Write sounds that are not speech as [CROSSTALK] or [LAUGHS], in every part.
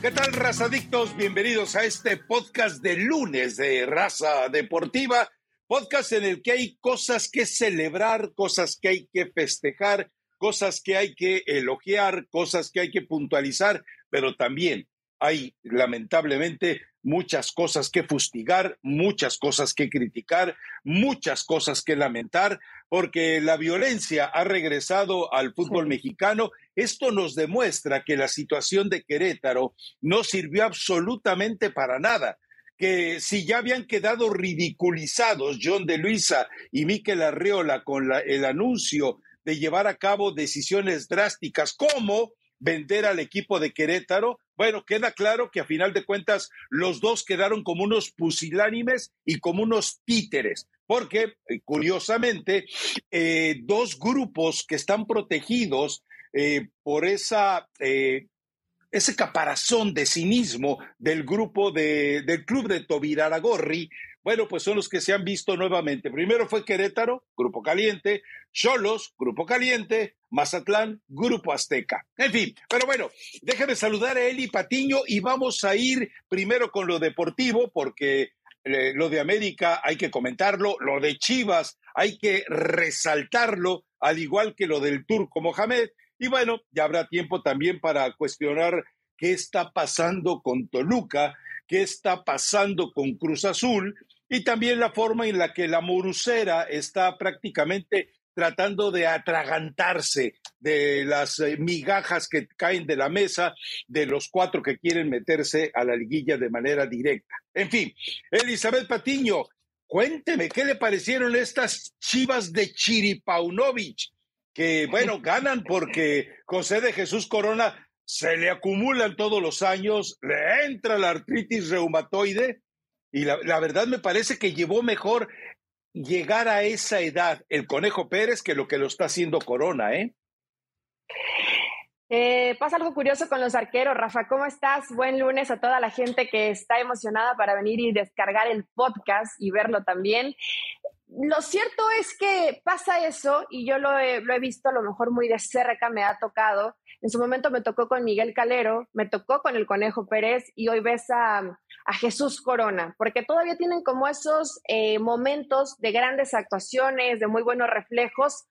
¿Qué tal, razadictos? Bienvenidos a este podcast de lunes de Raza Deportiva, podcast en el que hay cosas que celebrar, cosas que hay que festejar, cosas que hay que elogiar, cosas que hay que puntualizar, pero también hay lamentablemente muchas cosas que fustigar, muchas cosas que criticar, muchas cosas que lamentar, porque la violencia ha regresado al fútbol mexicano. Esto nos demuestra que la situación de Querétaro no sirvió absolutamente para nada que si ya habían quedado ridiculizados John de Luisa y Miquel Arriola con el anuncio de llevar a cabo decisiones drásticas como vender al equipo de Querétaro, bueno, queda claro que a final de cuentas los dos quedaron como unos pusilánimes y como unos títeres, porque eh, curiosamente eh, dos grupos que están protegidos eh, por esa ese caparazón de cinismo del grupo de, del club de Tobiraragorri, bueno, pues son los que se han visto nuevamente. Primero fue Querétaro, Grupo Caliente, Cholos, Grupo Caliente, Mazatlán, Grupo Azteca. En fin, pero bueno, déjame saludar a Eli Patiño y vamos a ir primero con lo deportivo, porque eh, lo de América hay que comentarlo, lo de Chivas hay que resaltarlo, al igual que lo del Turco Mohamed. Y bueno, ya habrá tiempo también para cuestionar qué está pasando con Toluca, qué está pasando con Cruz Azul y también la forma en la que la Morucera está prácticamente tratando de atragantarse de las eh, migajas que caen de la mesa de los cuatro que quieren meterse a la liguilla de manera directa. En fin, Elizabeth Patiño, cuénteme, ¿qué le parecieron estas chivas de Chiripaunovich? Que, bueno, [LAUGHS] ganan porque José de Jesús Corona se le acumulan todos los años, le entra la artritis reumatoide y la, verdad me parece que llevó mejor llegar a esa edad el Conejo Pérez que lo que lo está haciendo Corona, ¿eh? ¿eh? pasa algo curioso con los arqueros. Rafa, ¿cómo estás? Buen lunes a toda la gente que está emocionada para venir y descargar el podcast y verlo también. Lo cierto es que pasa eso y yo lo he, visto a lo mejor muy de cerca, me ha tocado. En su momento me tocó con Miguel Calero, me tocó con el Conejo Pérez y hoy ves a, a Jesús Corona, porque todavía tienen como esos eh, momentos de grandes actuaciones, de muy buenos reflejos,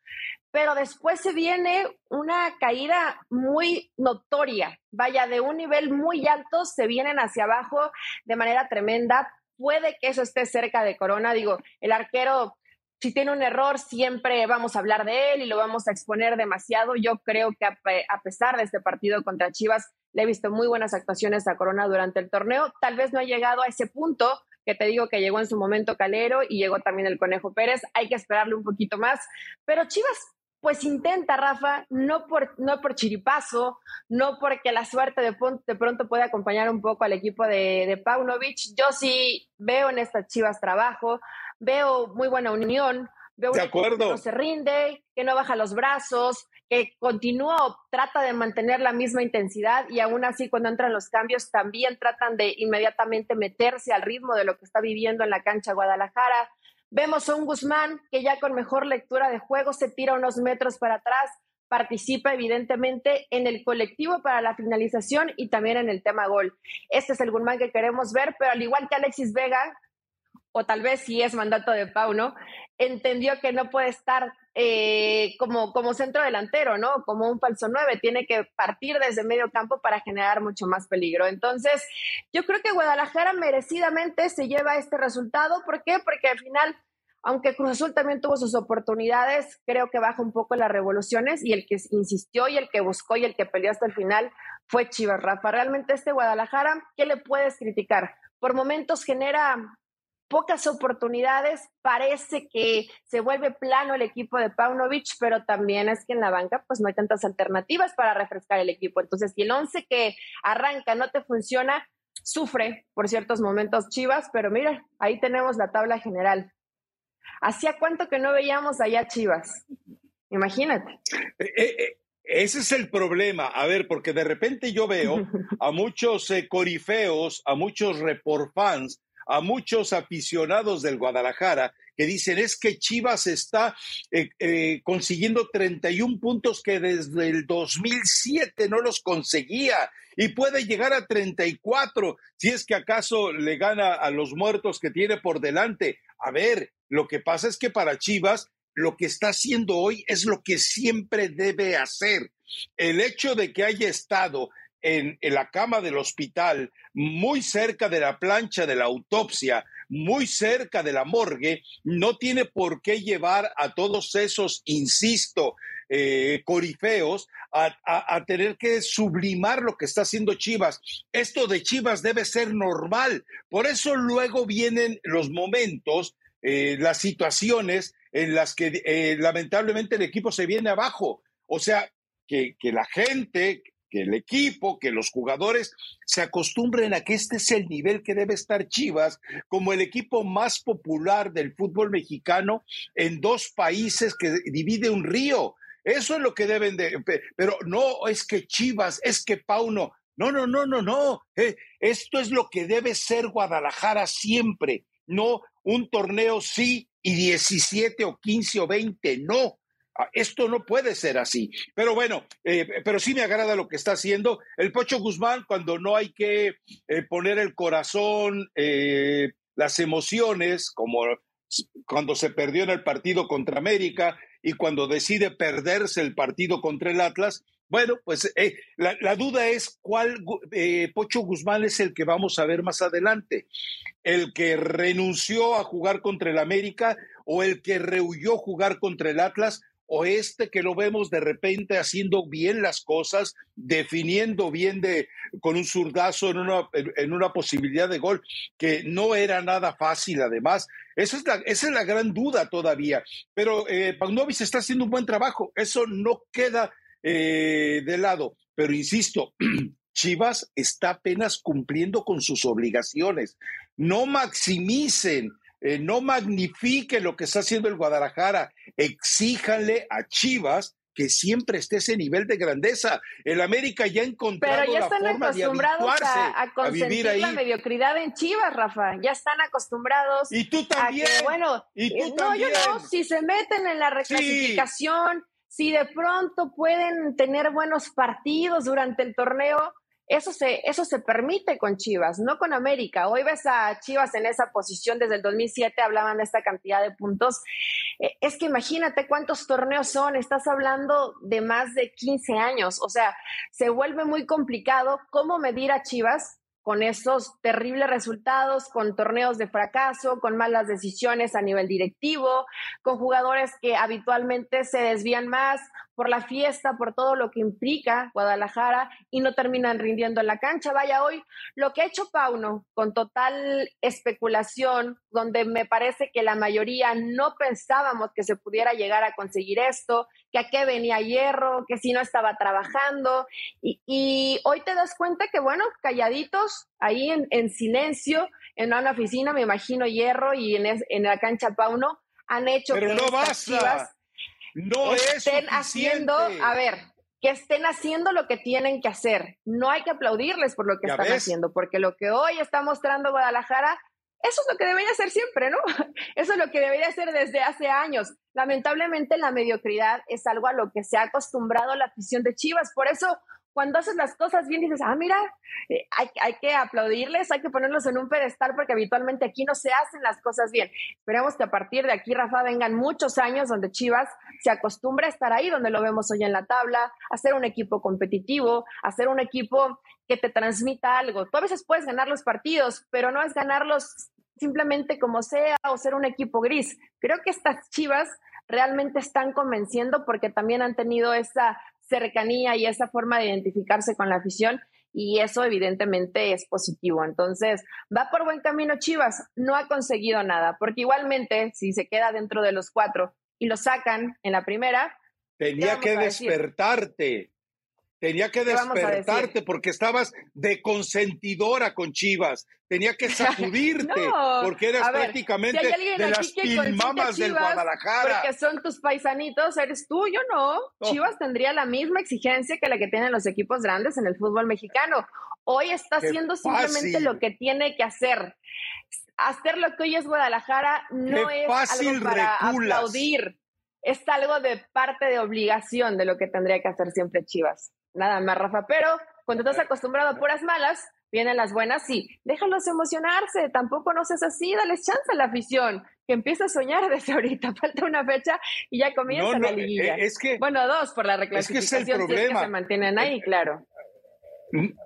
pero después se viene una caída muy notoria, vaya, de un nivel muy alto, se vienen hacia abajo de manera tremenda. Puede que eso esté cerca de Corona, digo, el arquero si tiene un error, siempre vamos a hablar de él y lo vamos a exponer demasiado. Yo creo que a, pesar de este partido contra Chivas, le he visto muy buenas actuaciones a Corona durante el torneo. Tal vez no ha llegado a ese punto que te digo que llegó en su momento Calero y llegó también el Conejo Pérez. Hay que esperarle un poquito más. Pero Chivas, pues intenta, Rafa, no por, no por chiripazo, no porque la suerte de, de pronto puede acompañar un poco al equipo de, de Paunovic. Yo sí veo en estas Chivas trabajo, veo muy buena unión, veo un que no se rinde, que no baja los brazos, que continúa trata de mantener la misma intensidad y aún así cuando entran los cambios también tratan de inmediatamente meterse al ritmo de lo que está viviendo en la cancha Guadalajara. Vemos a un Guzmán que ya con mejor lectura de juego se tira unos metros para atrás, participa evidentemente en el colectivo para la finalización y también en el tema gol. Este es el Guzmán que queremos ver, pero al igual que Alexis Vega, o tal vez si es mandato de Pau, ¿no? Entendió que no puede estar eh, como, como centro delantero, ¿no? Como un falso nueve, tiene que partir desde medio campo para generar mucho más peligro. Entonces, yo creo que Guadalajara merecidamente se lleva este resultado. ¿Por qué? Porque al final, aunque Cruz Azul también tuvo sus oportunidades, creo que baja un poco las revoluciones y el que insistió y el que buscó y el que peleó hasta el final fue Chivas Rafa. Realmente este Guadalajara, ¿qué le puedes criticar? Por momentos genera pocas oportunidades, parece que se vuelve plano el equipo de Paunovic, pero también es que en la banca pues no hay tantas alternativas para refrescar el equipo. Entonces, si el 11 que arranca no te funciona, sufre por ciertos momentos Chivas, pero mira, ahí tenemos la tabla general. ¿Hacía cuánto que no veíamos allá Chivas? Imagínate. Eh, eh, eh, ese es el problema. A ver, porque de repente yo veo [LAUGHS] a muchos corifeos, a muchos report fans a muchos aficionados del Guadalajara que dicen es que Chivas está eh, eh, consiguiendo 31 puntos que desde el 2007 no los conseguía y puede llegar a 34 si es que acaso le gana a los muertos que tiene por delante. A ver, lo que pasa es que para Chivas lo que está haciendo hoy es lo que siempre debe hacer. El hecho de que haya estado en, la cama del hospital, muy cerca de la plancha de la autopsia, muy cerca de la morgue, no tiene por qué llevar a todos esos, insisto, eh, corifeos a, a, tener que sublimar lo que está haciendo Chivas. Esto de Chivas debe ser normal. Por eso luego vienen los momentos, eh, las situaciones en las que eh, lamentablemente el equipo se viene abajo. O sea, que, que la gente, que el equipo, que los jugadores se acostumbren a que este es el nivel que debe estar Chivas como el equipo más popular del fútbol mexicano en dos países que divide un río. Eso es lo que deben de, pero no es que Chivas, es que Pauno. No, no, no, no, no. Eh, esto es lo que debe ser Guadalajara siempre. No un torneo sí y 17 o 15 o 20, no. Ah, esto no puede ser así. Pero bueno, eh, pero sí me agrada lo que está haciendo. El Pocho Guzmán, cuando no hay que eh, poner el corazón, eh, las emociones, como cuando se perdió en el partido contra América y cuando decide perderse el partido contra el Atlas, bueno, pues la, la, duda es cuál Pocho Guzmán es el que vamos a ver más adelante. El que renunció a jugar contra el América o el que rehuyó jugar contra el Atlas o este que lo vemos de repente haciendo bien las cosas, definiendo bien de, con un zurdazo en una, en una posibilidad de gol, que no era nada fácil además. Esa es la, esa es la gran duda todavía. Pero eh, está haciendo un buen trabajo, eso no queda eh, de lado. Pero insisto, [CLEARS THROAT] Chivas está apenas cumpliendo con sus obligaciones. No maximicen eh, no magnifique lo que está haciendo el Guadalajara, exíjanle a Chivas que siempre esté ese nivel de grandeza. El América ya ha encontrado Pero ya están acostumbrados a, a, consentir la mediocridad en Chivas, Rafa. Ya están acostumbrados. Y tú también. bueno, ¿Y tú eh, no, yo no. Si se meten en la reclasificación, si de pronto pueden tener buenos partidos durante el torneo, eso se, eso se permite con Chivas, no con América. Hoy ves a Chivas en esa posición desde el 2007, hablaban de esta cantidad de puntos. Eh, es que imagínate cuántos torneos son, estás hablando de más de 15 años, o sea, se vuelve muy complicado cómo medir a Chivas con esos terribles resultados, con torneos de fracaso, con malas decisiones a nivel directivo, con jugadores que habitualmente se desvían más por la fiesta, por todo lo que implica Guadalajara y no terminan rindiendo en la cancha. Vaya, hoy lo que ha hecho Pauno con total especulación, donde me parece que la mayoría no pensábamos que se pudiera llegar a conseguir esto, que a qué venía hierro, que si no estaba trabajando. Y, hoy te das cuenta que, bueno, calladitos, ahí en, silencio, en una oficina, me imagino hierro y en, en la cancha Pauno, han hecho Pero no basta no estén haciendo, a ver, que estén haciendo lo que tienen que hacer. No hay que aplaudirles por lo que están haciendo, porque lo que hoy está mostrando Guadalajara, eso es lo que debería hacer siempre, ¿no? [LAUGHS] Eso es lo que debería hacer desde hace años. Lamentablemente la mediocridad es algo a lo que se ha acostumbrado la afición de Chivas, por eso cuando haces las cosas bien dices, ah, mira, eh, hay, que aplaudirles, hay que ponerlos en un pedestal porque habitualmente aquí no se hacen las cosas bien. Esperemos que a partir de aquí, Rafa, vengan muchos años donde Chivas se acostumbre a estar ahí, donde lo vemos hoy en la tabla, a ser un equipo competitivo, a ser un equipo que te transmita algo. Tú a veces puedes ganar los partidos, pero no es ganarlos simplemente como sea o ser un equipo gris. Creo que estas Chivas realmente están convenciendo porque también han tenido esa cercanía y esa forma de identificarse con la afición y eso evidentemente es positivo. Entonces, va por buen camino Chivas, no ha conseguido nada, porque igualmente si se queda dentro de los cuatro y lo sacan en la primera... Tenía que despertarte. Tenía que despertarte porque estabas de consentidora con Chivas. Tenía que [LAUGHS] sacudirte porque eras prácticamente de las pilmamas del Guadalajara. Porque son tus paisanitos, eres tú, yo no. Chivas tendría la misma exigencia que la que tienen los equipos grandes en el fútbol mexicano. Hoy está haciendo simplemente lo que tiene que hacer. Hacer lo que hoy es Guadalajara no es algo para aplaudir es algo de parte de obligación de lo que tendría que hacer siempre Chivas. Nada más, Rafa. Pero cuando estás acostumbrado a puras malas, vienen las buenas y déjalos emocionarse. Tampoco no seas así, dales chance a la afición, que empieza a soñar [LAUGHS] desde ahorita. Falta una fecha y ya comienza la liguilla. Eh, es que, bueno, dos por la reclasificación. Es que es el problema. que se mantienen ahí, claro.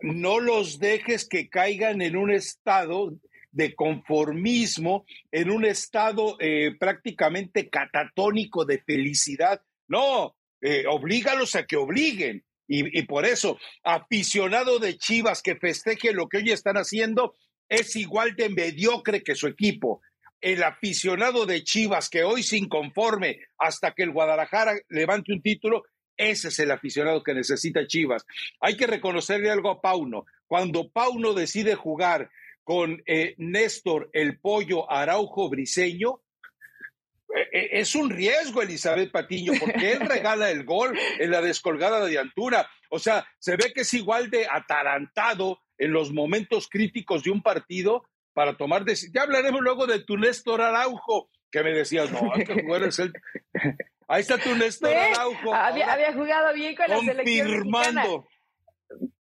No los dejes que caigan en un estado de conformismo, en un estado eh, prácticamente catatónico de felicidad. No, eh, oblígalos a que obliguen. Y, por eso, aficionado de Chivas que festeje lo que hoy están haciendo, es igual de mediocre que su equipo. El aficionado de Chivas que hoy se inconforme hasta que el Guadalajara levante un título, ese es el aficionado que necesita Chivas. Hay que reconocerle algo a Pauno. Cuando Pauno decide jugar con eh, Néstor el Pollo Araujo Briseño, es un riesgo, Elizabeth Patiño, porque él [LAUGHS] regala el gol en la descolgada de altura. O sea, se ve que es igual de atarantado en los momentos críticos de un partido para tomar decisiones. Ya hablaremos luego de tu Néstor Araujo, que me decías, no, hay que jugar el... Ahí está tu Néstor Araujo. Había, jugado bien con la selección Confirmando.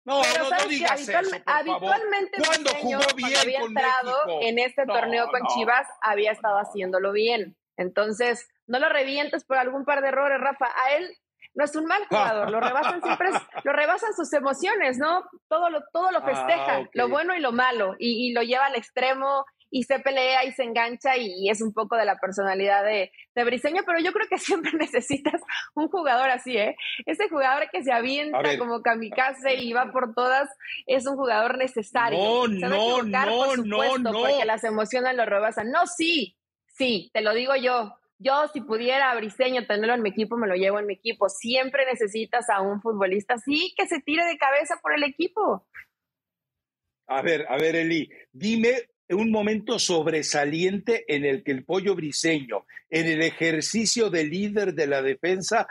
No, no, no digas eso, habitualmente cuando jugó bien había entrado en este torneo con Chivas, había estado haciéndolo bien. Entonces, no lo revientes por algún par de errores, Rafa. A él no es un mal jugador, lo rebasan [LAUGHS] siempre, lo rebasan sus emociones, ¿no? Todo lo, todo lo ah, festeja, lo bueno y lo malo, y, y, lo lleva al extremo y se pelea y se engancha y, es un poco de la personalidad de, de, Briseño, pero yo creo que [LAUGHS] siempre necesitas un jugador así, ¿eh? Ese jugador que se avienta como kamikaze y va por todas es un jugador necesario. No, no, no, no, no. Porque las emociones lo rebasan. No, sí, sí, te lo digo yo. Yo, si pudiera a Briseño tenerlo en mi equipo, me lo llevo en mi equipo. Siempre necesitas a un futbolista así que se tire de cabeza por el equipo. A ver, a ver, Eli, dime un momento sobresaliente en el que el pollo briseño, en el ejercicio de líder de la defensa,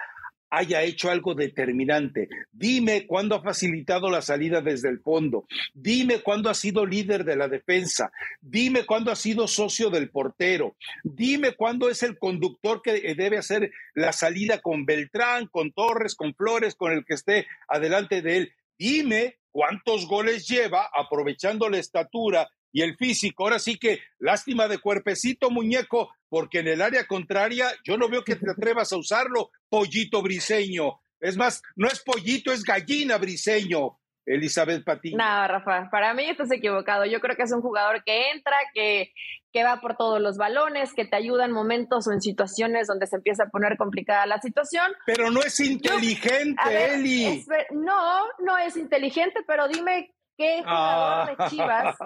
haya hecho algo determinante. Dime cuándo ha facilitado la salida desde el fondo. Dime cuándo ha sido líder de la defensa. Dime cuándo ha sido socio del portero. Dime cuándo es el conductor que debe hacer la salida con Beltrán, con Torres, con Flores, con el que esté adelante de él. Dime cuántos goles lleva aprovechando la estatura y el físico. Ahora sí que lástima de cuerpecito, muñeco, porque en el área contraria yo no veo que te atrevas a usarlo, pollito briseño. Es más, no es pollito, es gallina briseño. Elizabeth Patiño. No, Rafa, para mí estás equivocado. Yo creo que es un jugador que entra, que, que va por todos los balones, que te ayuda en momentos o en situaciones donde se empieza a poner complicada la situación. Pero no es inteligente, Eli. no, no es inteligente, pero dime ¿Qué jugador de Chivas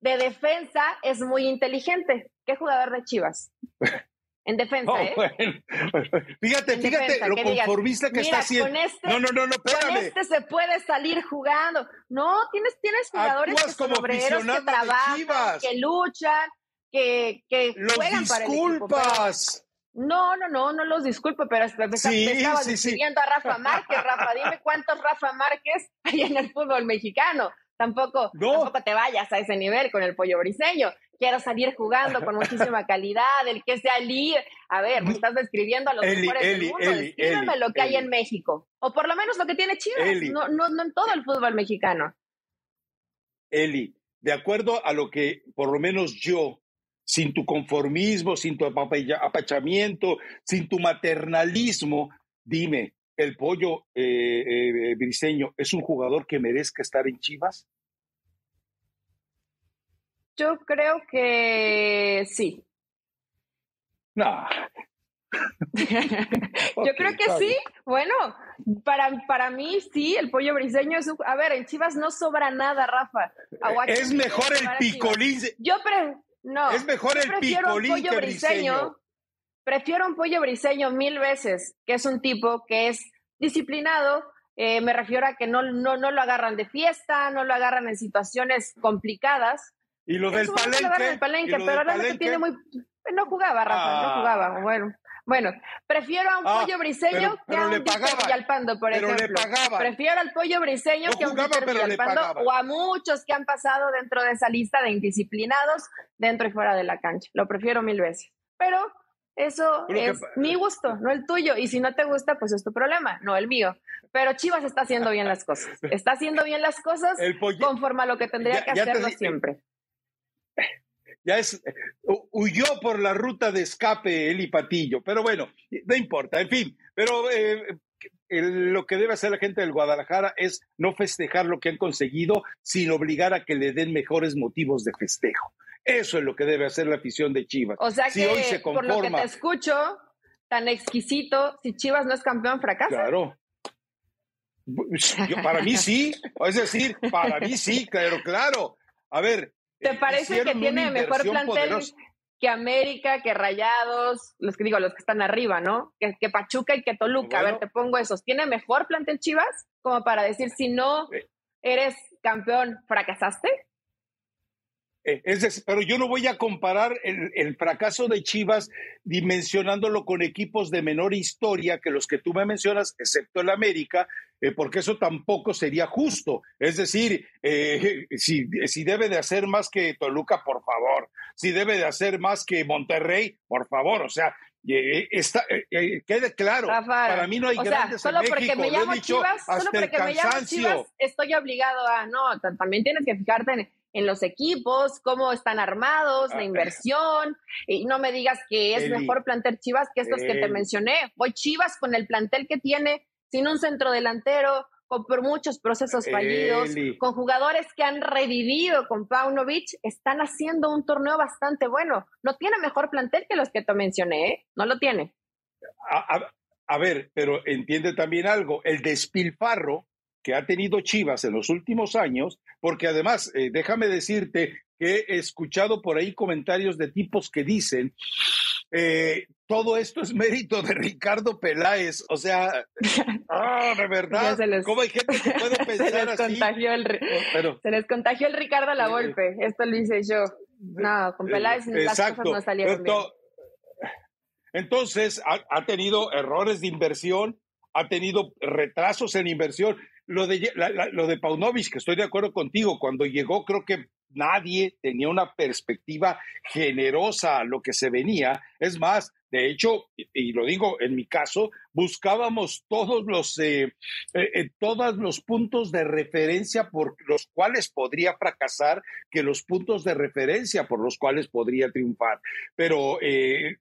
de defensa es muy inteligente? ¿Qué jugador de Chivas? En defensa, ¿eh? [LAUGHS] Fíjate, fíjate lo conformista que está haciendo. Este, no, no, no, no, espérame. Con este se puede salir jugando. No, tienes, tienes jugadores que son obreros, que trabajan, que luchan, que, que juegan para el equipo. No, no, no, no los disculpo, pero me, sí, estaba sí, a Rafa Márquez. Rafa, dime cuántos Rafa Márquez hay en el fútbol mexicano. Tampoco, tampoco te vayas a ese nivel con el pollo briseño. Quiero salir jugando con muchísima [LAUGHS] calidad, el que sea líder. A ver, me estás describiendo a los mejores del mundo. Descríbeme lo que hay en México. O por lo menos lo que tiene Chivas, no, no, no en todo el fútbol mexicano. Eli, de acuerdo a lo que por lo menos yo, sin tu conformismo, sin tu apachamiento, sin tu maternalismo, dime, el pollo eh, eh, briseño es un jugador que merezca estar en Chivas? Yo creo que sí. No. [LAUGHS] Yo creo que sí. Bueno, para, para mí sí, el pollo briseño es un... A ver, en Chivas no sobra nada, Rafa. es mejor el picolín. Yo pre... No. Es mejor el picolín que briseño prefiero un pollo briseño mil veces, que es un tipo que es disciplinado, Eh, me refiero a que no, no, no lo agarran de fiesta, no lo agarran en situaciones complicadas. Y lo del palenque. pero ahora que tiene muy. No jugaba, Rafa, no ah. jugaba. Bueno, bueno, prefiero a un ah, pollo briseño que a un Villalpando, por ejemplo. Prefiero al pollo briseño que a un Villalpando o a muchos que han pasado dentro de esa lista de indisciplinados dentro y fuera de la cancha. Lo prefiero mil veces. Pero eso es mi gusto, no el tuyo. Y si no te gusta, pues es tu problema, no el mío. Pero Chivas está haciendo bien las cosas. [LAUGHS] Está haciendo bien las cosas conforme a lo que tendría que hacerlo siempre. Ya es, huyó por la ruta de escape el Patillo, pero bueno, no importa, en fin, pero eh, lo que debe hacer la gente del Guadalajara es no festejar lo que han conseguido, sin obligar a que le den mejores motivos de festejo. Eso es lo que debe hacer la afición de Chivas. O sea que, hoy se por lo que te escucho, tan exquisito, si Chivas no es campeón, fracasa. Claro. para mí sí, es decir, para mí sí, claro, claro. A ver. ¿Te parece que tiene mejor plantel que América, que Rayados, los que digo, los que están arriba, ¿no? Que, Pachuca y que Toluca. a ver, te pongo esos. ¿Tiene mejor plantel Chivas? Como para decir, si no eh. eres campeón, ¿fracasaste? Eh, es pero yo no voy a comparar el, fracaso de Chivas dimensionándolo con equipos de menor historia que los que tú me mencionas, excepto el América, eh, porque eso tampoco sería justo. Es decir, eh, si, si, debe de hacer más que Toluca, por favor. Si debe de hacer más que Monterrey, por favor. O sea, está, quede claro, para mí no hay grandes solo en porque me llamo Chivas, solo porque me llamo Chivas, estoy obligado a, no, también tienes que fijarte en en los equipos, cómo están armados, la ah, inversión. Y no me digas que es mejor plantel Chivas que estos que te mencioné. Voy Chivas con el plantel que tiene, sin un centro delantero, con por muchos procesos fallidos, con jugadores que han revivido con Paunovic, están haciendo un torneo bastante bueno. No tiene mejor plantel que los que te mencioné, ¿eh? no lo tiene. a ver, pero entiende también algo, el despilfarro que ha tenido Chivas en los últimos años, porque además, eh, déjame decirte que he escuchado por ahí comentarios de tipos que dicen, eh, todo esto es mérito de Ricardo Peláez, o sea, [LAUGHS] ah, de verdad, ¿cómo hay gente que puede pensar [LAUGHS] se les Contagió el, se les contagió el Ricardo a la golpe, esto lo hice yo. No, con Peláez las cosas no salieron bien. Entonces, ha, ha tenido errores de inversión, ha tenido retrasos en inversión. Lo de, lo de Paunovic, que estoy de acuerdo contigo, cuando llegó creo que nadie tenía una perspectiva generosa a lo que se venía. Es más, de hecho, y, lo digo en mi caso, buscábamos todos los, eh, eh, eh, todos los puntos de referencia por los cuales podría fracasar que los puntos de referencia por los cuales podría triunfar. Pero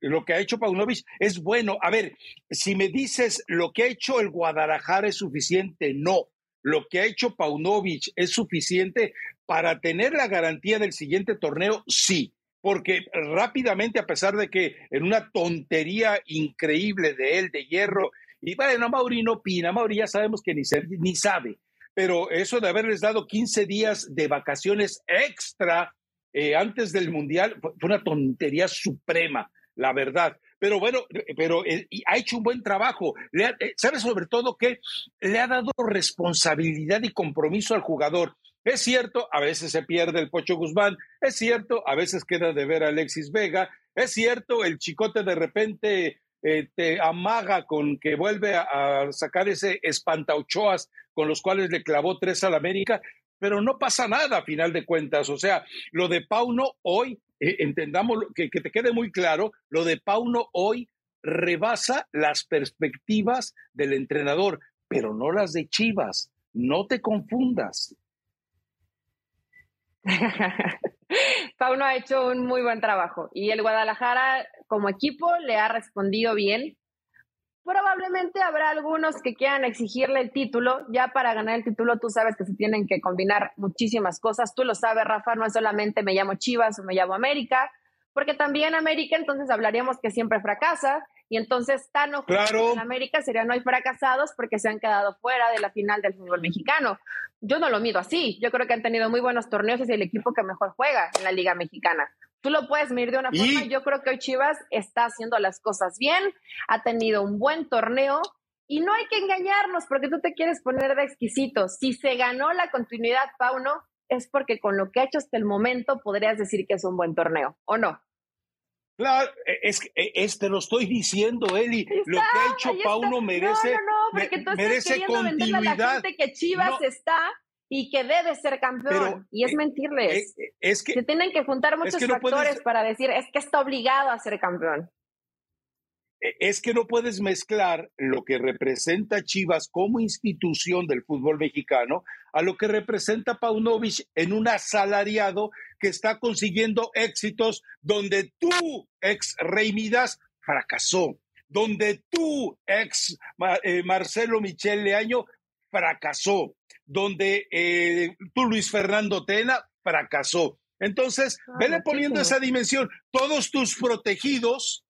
lo que ha hecho Paunovic es bueno. A ver, si me dices lo que ha hecho el Guadalajara es suficiente, no lo que ha hecho Paunovic es suficiente para tener la garantía del siguiente torneo, sí, porque rápidamente, a pesar de que en una tontería increíble de él, de hierro, y bueno, Mauri no opina, Mauri ya sabemos que ni, ni sabe, pero eso de haberles dado 15 días de vacaciones extra eh, antes del Mundial fue una tontería suprema, la verdad pero bueno, pero eh, ha hecho un buen trabajo. Le eh, ¿Sabe sobre todo que le ha dado responsabilidad y compromiso al jugador? Es cierto, a veces se pierde el Pocho Guzmán, es cierto, a veces queda de ver a Alexis Vega, es cierto, el chicote de repente eh, te amaga con que vuelve a, sacar ese espantauchoas con los cuales le clavó tres al América, pero no pasa nada a final de cuentas. O sea, lo de Pauno hoy eh, entendamos, que te quede muy claro, lo de Pauno hoy rebasa las perspectivas del entrenador, pero no las de Chivas. No te confundas. [LAUGHS] Pauno ha hecho un muy buen trabajo y el Guadalajara como equipo le ha respondido bien Probablemente habrá algunos que quieran exigirle el título. Ya para ganar el título tú sabes que se tienen que combinar muchísimas cosas. Tú lo sabes, Rafa, no es solamente me llamo Chivas o me llamo América, porque también América entonces hablaríamos que siempre fracasa y entonces Tano claro. en América sería no hay fracasados porque se han quedado fuera de la final del fútbol mexicano. Yo no lo mido así. Yo creo que han tenido muy buenos torneos y es el equipo que mejor juega en la Liga Mexicana tú lo puedes medir de una forma. Yo creo que hoy Chivas está haciendo las cosas bien, ha tenido un buen torneo Y no hay que engañarnos porque tú te quieres poner de exquisito. Si se ganó la continuidad, Pauno, es porque con lo que ha hecho hasta el momento podrías decir que es un buen torneo, ¿o no? Claro, e, es que este lo estoy diciendo, Eli. lo que ha hecho Pauno merece, no, no, no, porque tú merece continuidad. A la gente que Chivas está y que debe ser campeón. y es eh, mentirles. Eh, es, que se tienen que juntar muchos factores para decir es que está obligado a ser campeón. E, es que no puedes mezclar lo que representa Chivas como institución del fútbol mexicano a lo que representa Paunovic en un asalariado que está consiguiendo éxitos donde tú, ex Rey Midas, fracasó, donde tú, ex eh, Marcelo Michel Leaño, fracasó, donde eh, tú, Luis Fernando Tena, fracasó. Entonces, ah, vele poniendo esa dimensión. Todos tus protegidos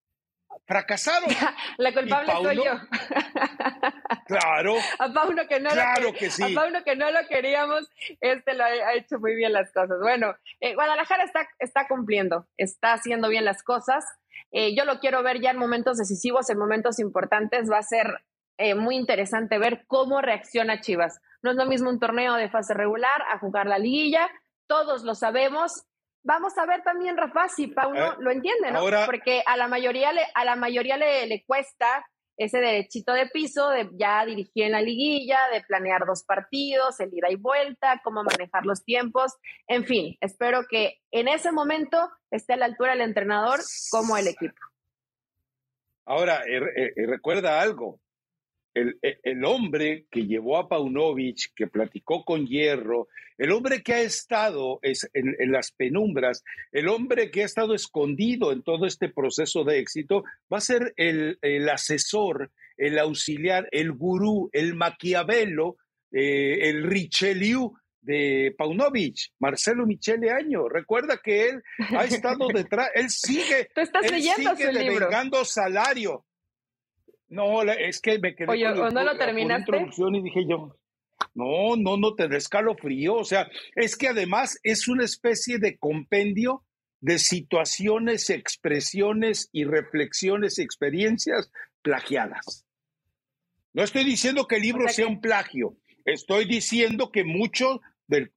fracasaron. [LAUGHS] La culpable soy yo. [LAUGHS] claro. A Pauno que no claro que sí. A Pauno que no lo queríamos, este lo ha hecho muy bien las cosas. Bueno, eh, Guadalajara está, está cumpliendo, está haciendo bien las cosas. Eh, yo lo quiero ver ya en momentos decisivos, en momentos importantes. Va a ser eh, muy interesante ver cómo reacciona Chivas. No es lo mismo un torneo de fase regular a jugar la liguilla, todos lo sabemos. Vamos a ver también, Rafa, si Pauno eh, lo entiende, ¿no? Porque a la mayoría, le, a la mayoría le, le cuesta ese derechito de piso de ya dirigir en la liguilla, de planear dos partidos, el ida y vuelta, cómo manejar los tiempos. En fin, espero que en ese momento esté a la altura el entrenador como el equipo. Ahora, eh, recuerda algo, e, el, hombre que llevó a Paunovic, que platicó con Hierro, el hombre que ha estado en, las penumbras, el hombre que ha estado escondido en todo este proceso de éxito, va a ser el, asesor, el auxiliar, el gurú, el maquiavelo, eh, el Richelieu de Paunovic, Marcelo Michele Año. Recuerda que él ha estado detrás, él sigue, [LAUGHS] él sigue salario no, es que me quedé Oye, con, lo terminaste? introducción y dije yo, no, no, no te frío. O sea, es que además es una especie de compendio de situaciones, expresiones y reflexiones, experiencias plagiadas. No estoy diciendo que el libro sea, un plagio, estoy diciendo que mucho del,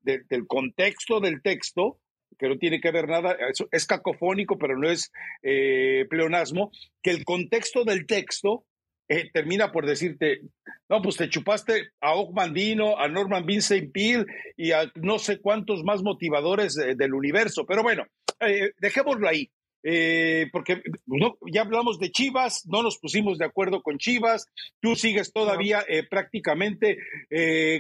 contexto del texto, que no tiene que ver nada, es, cacofónico, pero no es eh, pleonasmo, que el contexto del texto eh, termina por decirte, no, pues te chupaste a Mandino, a Norman Vincent Peale y a no sé cuántos más motivadores del universo. Pero bueno, eh, dejémoslo ahí. Eh, porque ya hablamos de Chivas, no nos pusimos de acuerdo con Chivas, tú sigues todavía prácticamente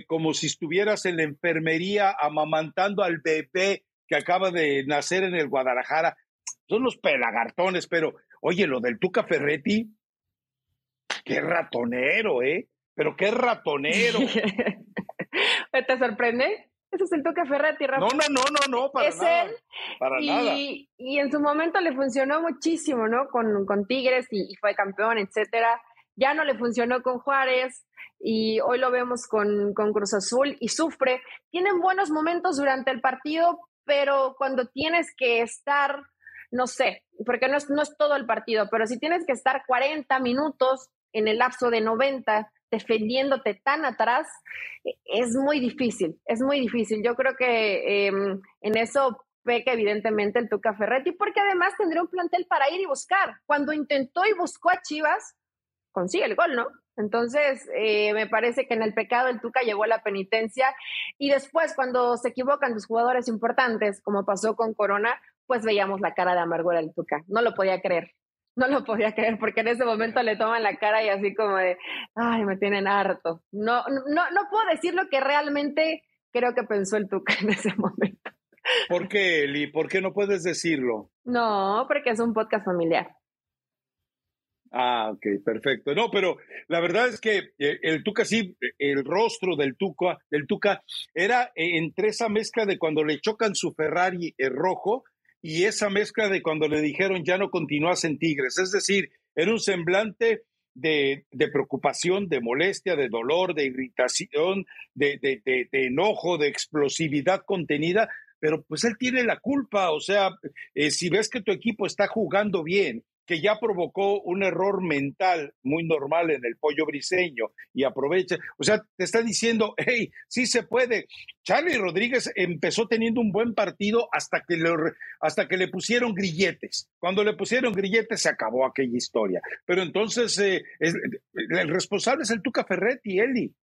como si estuvieras en la enfermería amamantando al bebé que acaba de nacer en el Guadalajara. Son los pelagartones, pero oye, lo del Tuca Ferretti, Qué ratonero, ¿eh? Pero qué ratonero. [LAUGHS] ¿Te sorprende? Ese es el toque Ferretti, Rafa. No, no, no, no, no, para es nada. Él, para y, nada. Y en su momento le funcionó muchísimo, ¿no? Con, con Tigres y, fue campeón, etcétera. Ya no le funcionó con Juárez y hoy lo vemos con, con Cruz Azul y sufre. Tienen buenos momentos durante el partido, pero cuando tienes que estar, no sé, porque no es, no es todo el partido, pero si tienes que estar 40 minutos en el lapso de 90 defendiéndote tan atrás, e, es muy difícil, es muy difícil. Yo creo que em, en eso peca evidentemente el Tuca Ferretti, porque además tendría un plantel para ir y buscar. Cuando intentó y buscó a Chivas, consigue el gol, ¿no? Entonces, eh, me parece que en el pecado el Tuca llegó a la penitencia y después cuando se equivocan los jugadores importantes, como pasó con Corona, pues veíamos la cara de amargura del Tuca. No lo podía creer no lo podía creer porque en ese momento le toman la cara y así como de, ay, me tienen harto. No, no, no puedo decir lo que realmente creo que pensó el Tuca en ese momento. ¿Por qué, Eli? ¿Por qué no puedes decirlo? No, porque es un podcast familiar. Ah, ok, perfecto. No, pero la verdad es que eh, el Tuca sí, el rostro del Tuca, del Tuca era entre esa mezcla de cuando le chocan su Ferrari eh, rojo y esa mezcla de cuando le dijeron ya no continúas en Tigres. Es decir, era un semblante de, preocupación, de molestia, de dolor, de irritación, de, de, enojo, de explosividad contenida, pero pues él tiene la culpa. O sea, eh, si ves que tu equipo está jugando bien, que ya provocó un error mental muy normal en el pollo briseño y aprovecha. O sea, te está diciendo, hey, sí se puede. Charlie Rodríguez empezó teniendo un buen partido hasta que le, hasta que le pusieron grilletes. Cuando le pusieron grilletes se acabó aquella historia. Pero entonces eh, el responsable es el Tuca Ferretti, Eli.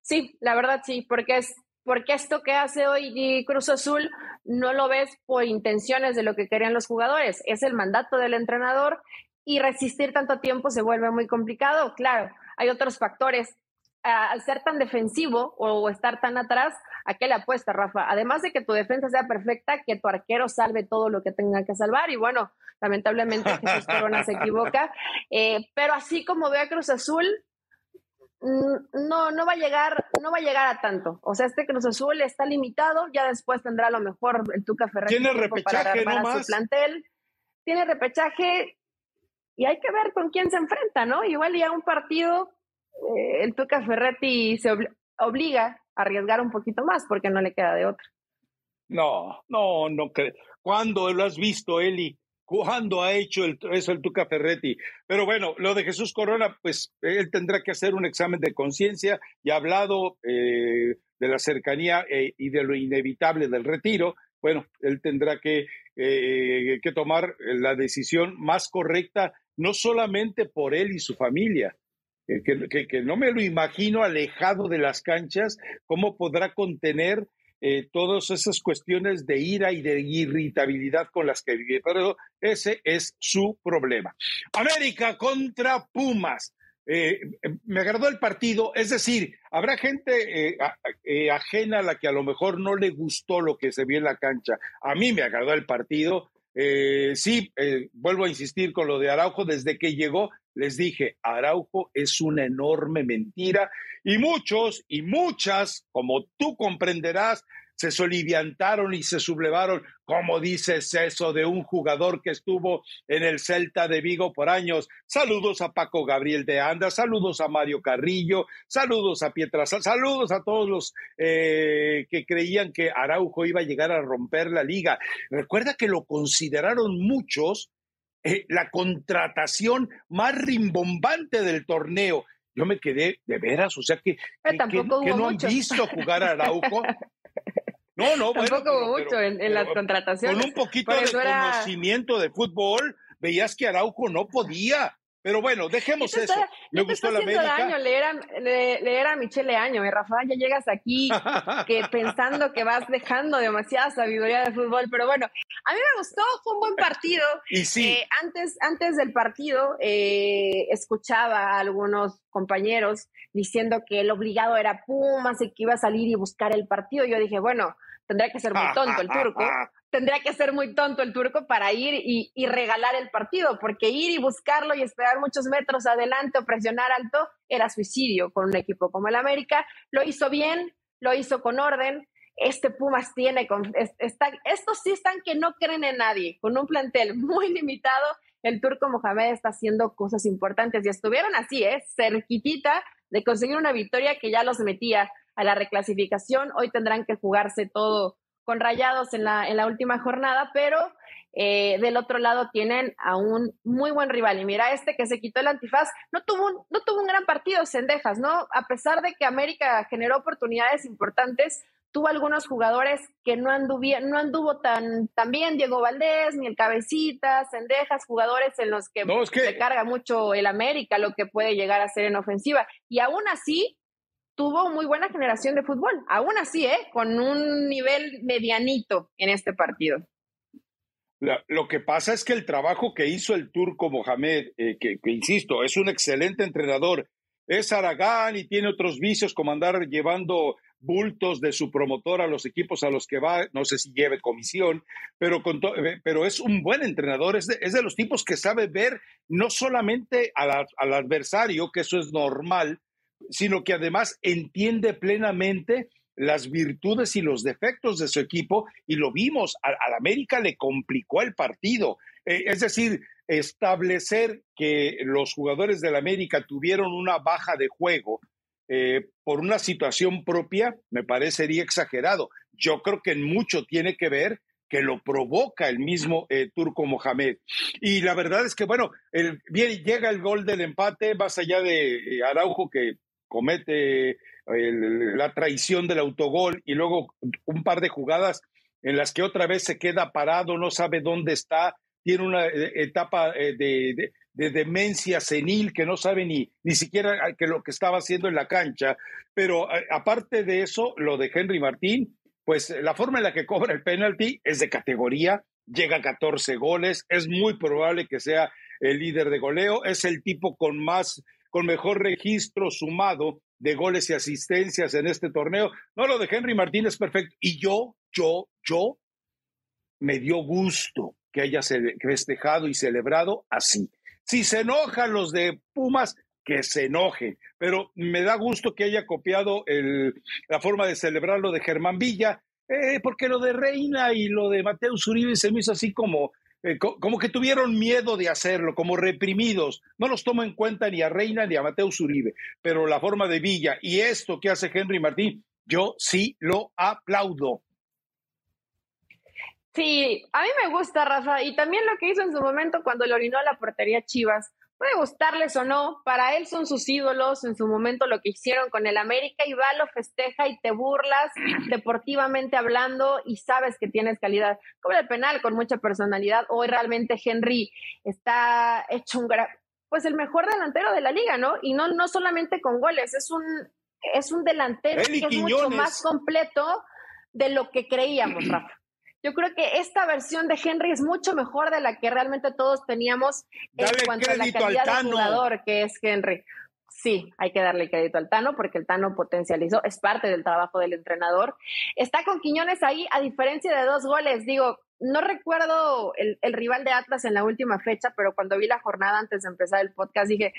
Sí, la verdad sí, porque es porque esto que hace hoy Cruz Azul no lo ves por intenciones de lo que querían los jugadores, es el mandato del entrenador y resistir tanto tiempo se vuelve muy complicado. Claro, hay otros factores. al ser tan defensivo o, estar tan atrás, ¿a qué le apuesta, Rafa? Además de que tu defensa sea perfecta, que tu arquero salve todo lo que tenga que salvar. Y bueno, lamentablemente Jesús Corona se equivoca. [LAUGHS] Eh, pero así como ve a Cruz Azul, no, no va a llegar, no va a llegar a tanto. O sea, este Cruz Azul está limitado, ya después tendrá a lo mejor el Tuca Ferretti tiene repechaje para, su plantel. Tiene repechaje y hay que ver con quién se enfrenta, ¿no? Igual ya un partido, eh, el Tuca Ferretti se obliga a arriesgar un poquito más porque no le queda de otra. No, no, no creo. ¿Cuándo lo has visto, Eli? ¿Cuándo ha hecho eso el Tuca Ferretti? Pero bueno, lo de Jesús Corona, pues él tendrá que hacer un examen de conciencia. Ya ha hablado eh, de la cercanía eh, y de lo inevitable del retiro. Bueno, él tendrá que, eh, que tomar la decisión más correcta, no solamente por él y su familia, que, que, no me lo imagino alejado de las canchas, cómo podrá contener eh, todas esas cuestiones de ira y de irritabilidad con las que vive, pero ese es su problema. América contra Pumas. Eh, me agradó el partido, es decir, habrá gente eh, ajena a la que a lo mejor no le gustó lo que se vio en la cancha. A mí me agradó el partido. Sí, vuelvo a insistir con lo de Araujo, desde que llegó les dije, Araujo es una enorme mentira y muchos y muchas, como tú comprenderás, se soliviantaron y se sublevaron, como dices eso de un jugador que estuvo en el Celta de Vigo por años. Saludos a Paco Gabriel de Anda, saludos a Mario Carrillo, saludos a Pietrasal, saludos a todos los eh, que creían que Araujo iba a llegar a romper la liga. Recuerda que lo consideraron muchos eh, la contratación más rimbombante del torneo. Yo me quedé de veras, o sea que, que, no han visto jugar a Araujo. [LAUGHS] No, no, Tampoco hubo mucho en, las contrataciones. Con un poquito de conocimiento de fútbol, veías que Araujo no podía. Pero bueno, dejemos eso. Me gustó la América. Daño leer a, leer a Michelle Año, ¿eh, Rafa? Ya llegas aquí que [LAUGHS] pensando que vas dejando demasiada sabiduría de fútbol. Pero bueno, a mí me gustó, fue un buen partido. [LAUGHS] Y sí. Eh, antes, antes del partido, eh, escuchaba a algunos compañeros diciendo que el obligado era Pumas y que iba a salir y buscar el partido. Yo dije, bueno, tendría que ser muy tonto el turco [LAUGHS] tendría que ser muy tonto el turco para ir y, regalar el partido, porque ir y buscarlo y esperar muchos metros adelante o presionar alto era suicidio con un equipo como el América. Lo hizo bien, lo hizo con orden. Este Pumas tiene, está, estos sí están que no creen en nadie, con un plantel muy limitado. El turco Mohamed está haciendo cosas importantes y estuvieron así, ¿eh? cerquitita de conseguir una victoria que ya los metía a la reclasificación. Hoy tendrán que jugarse todo con Rayados en la, en la última jornada, pero eh, del otro lado tienen a un muy buen rival. Y mira, este que se quitó el antifaz, no tuvo un, no tuvo un gran partido, Sendejas, ¿no? A pesar de que América generó oportunidades importantes, tuvo algunos jugadores que no, no anduvo tan, tan bien, Diego Valdés, ni el Cabecita, Sendejas, jugadores en los que, se carga mucho el América, lo que puede llegar a ser en ofensiva. Y aún así, tuvo muy buena generación de fútbol, aún así, ¿eh? con un nivel medianito en este partido. lo que pasa es que el trabajo que hizo el turco Mohamed, eh, que, insisto, es un excelente entrenador, es Aragán y tiene otros vicios como andar llevando bultos de su promotor a los equipos a los que va, no sé si lleve comisión, pero, con eh, pero es un buen entrenador, es de, es de, los tipos que sabe ver no solamente al adversario, que eso es normal, sino que además entiende plenamente las virtudes y los defectos de su equipo y lo vimos, al, América le complicó el partido. Eh, es decir, establecer que los jugadores del América tuvieron una baja de juego eh, por una situación propia me parecería exagerado. Yo creo que en mucho tiene que ver que lo provoca el mismo eh, Turco Mohamed. Y la verdad es que, bueno, bien, llega el gol del empate, más allá de Araujo que comete la traición del autogol y luego un par de jugadas en las que otra vez se queda parado, no sabe dónde está, tiene una eh, etapa de, demencia senil que no sabe ni, ni siquiera que lo que estaba haciendo en la cancha. Pero aparte de eso, lo de Henry Martín, pues la forma en la que cobra el penalti es de categoría, llega a 14 goles, es muy probable que sea el líder de goleo, es el tipo con más, con mejor registro sumado de goles y asistencias en este torneo. No, lo de Henry Martínez perfecto. Y yo, yo, yo, me dio gusto que haya festejado y celebrado así. Si se enojan los de Pumas, que se enoje, pero me da gusto que haya copiado la forma de celebrarlo de Germán Villa, eh, porque lo de Reina y lo de Mateo Uribe se me hizo así como, eh, como que tuvieron miedo de hacerlo, como reprimidos. No los tomo en cuenta ni a Reina ni a Mateo Uribe, pero la forma de Villa y esto que hace Henry Martín, yo sí lo aplaudo. Sí, a mí me gusta, Rafa, y también lo que hizo en su momento cuando le orinó a la portería Chivas, puede gustarles o no, para él son sus ídolos en su momento lo que hicieron con el América y va, lo festeja y te burlas [CLEARS THROAT] deportivamente hablando y sabes que tienes calidad. Como el penal con mucha personalidad. Hoy realmente Henry está hecho un pues el mejor delantero de la liga, ¿no? Y no, no solamente con goles, es un, es un delantero que es mucho más completo de lo que creíamos, Rafa. Yo creo que esta versión de Henry es mucho mejor de la que realmente todos teníamos en cuanto a la calidad de jugador que es Henry. Sí, hay que darle crédito al Tano porque el Tano potencializó, es parte del trabajo del entrenador. Está con Quiñones ahí, a diferencia de dos goles. Digo, no recuerdo el, rival de Atlas en la última fecha, pero cuando vi la jornada antes de empezar el podcast dije,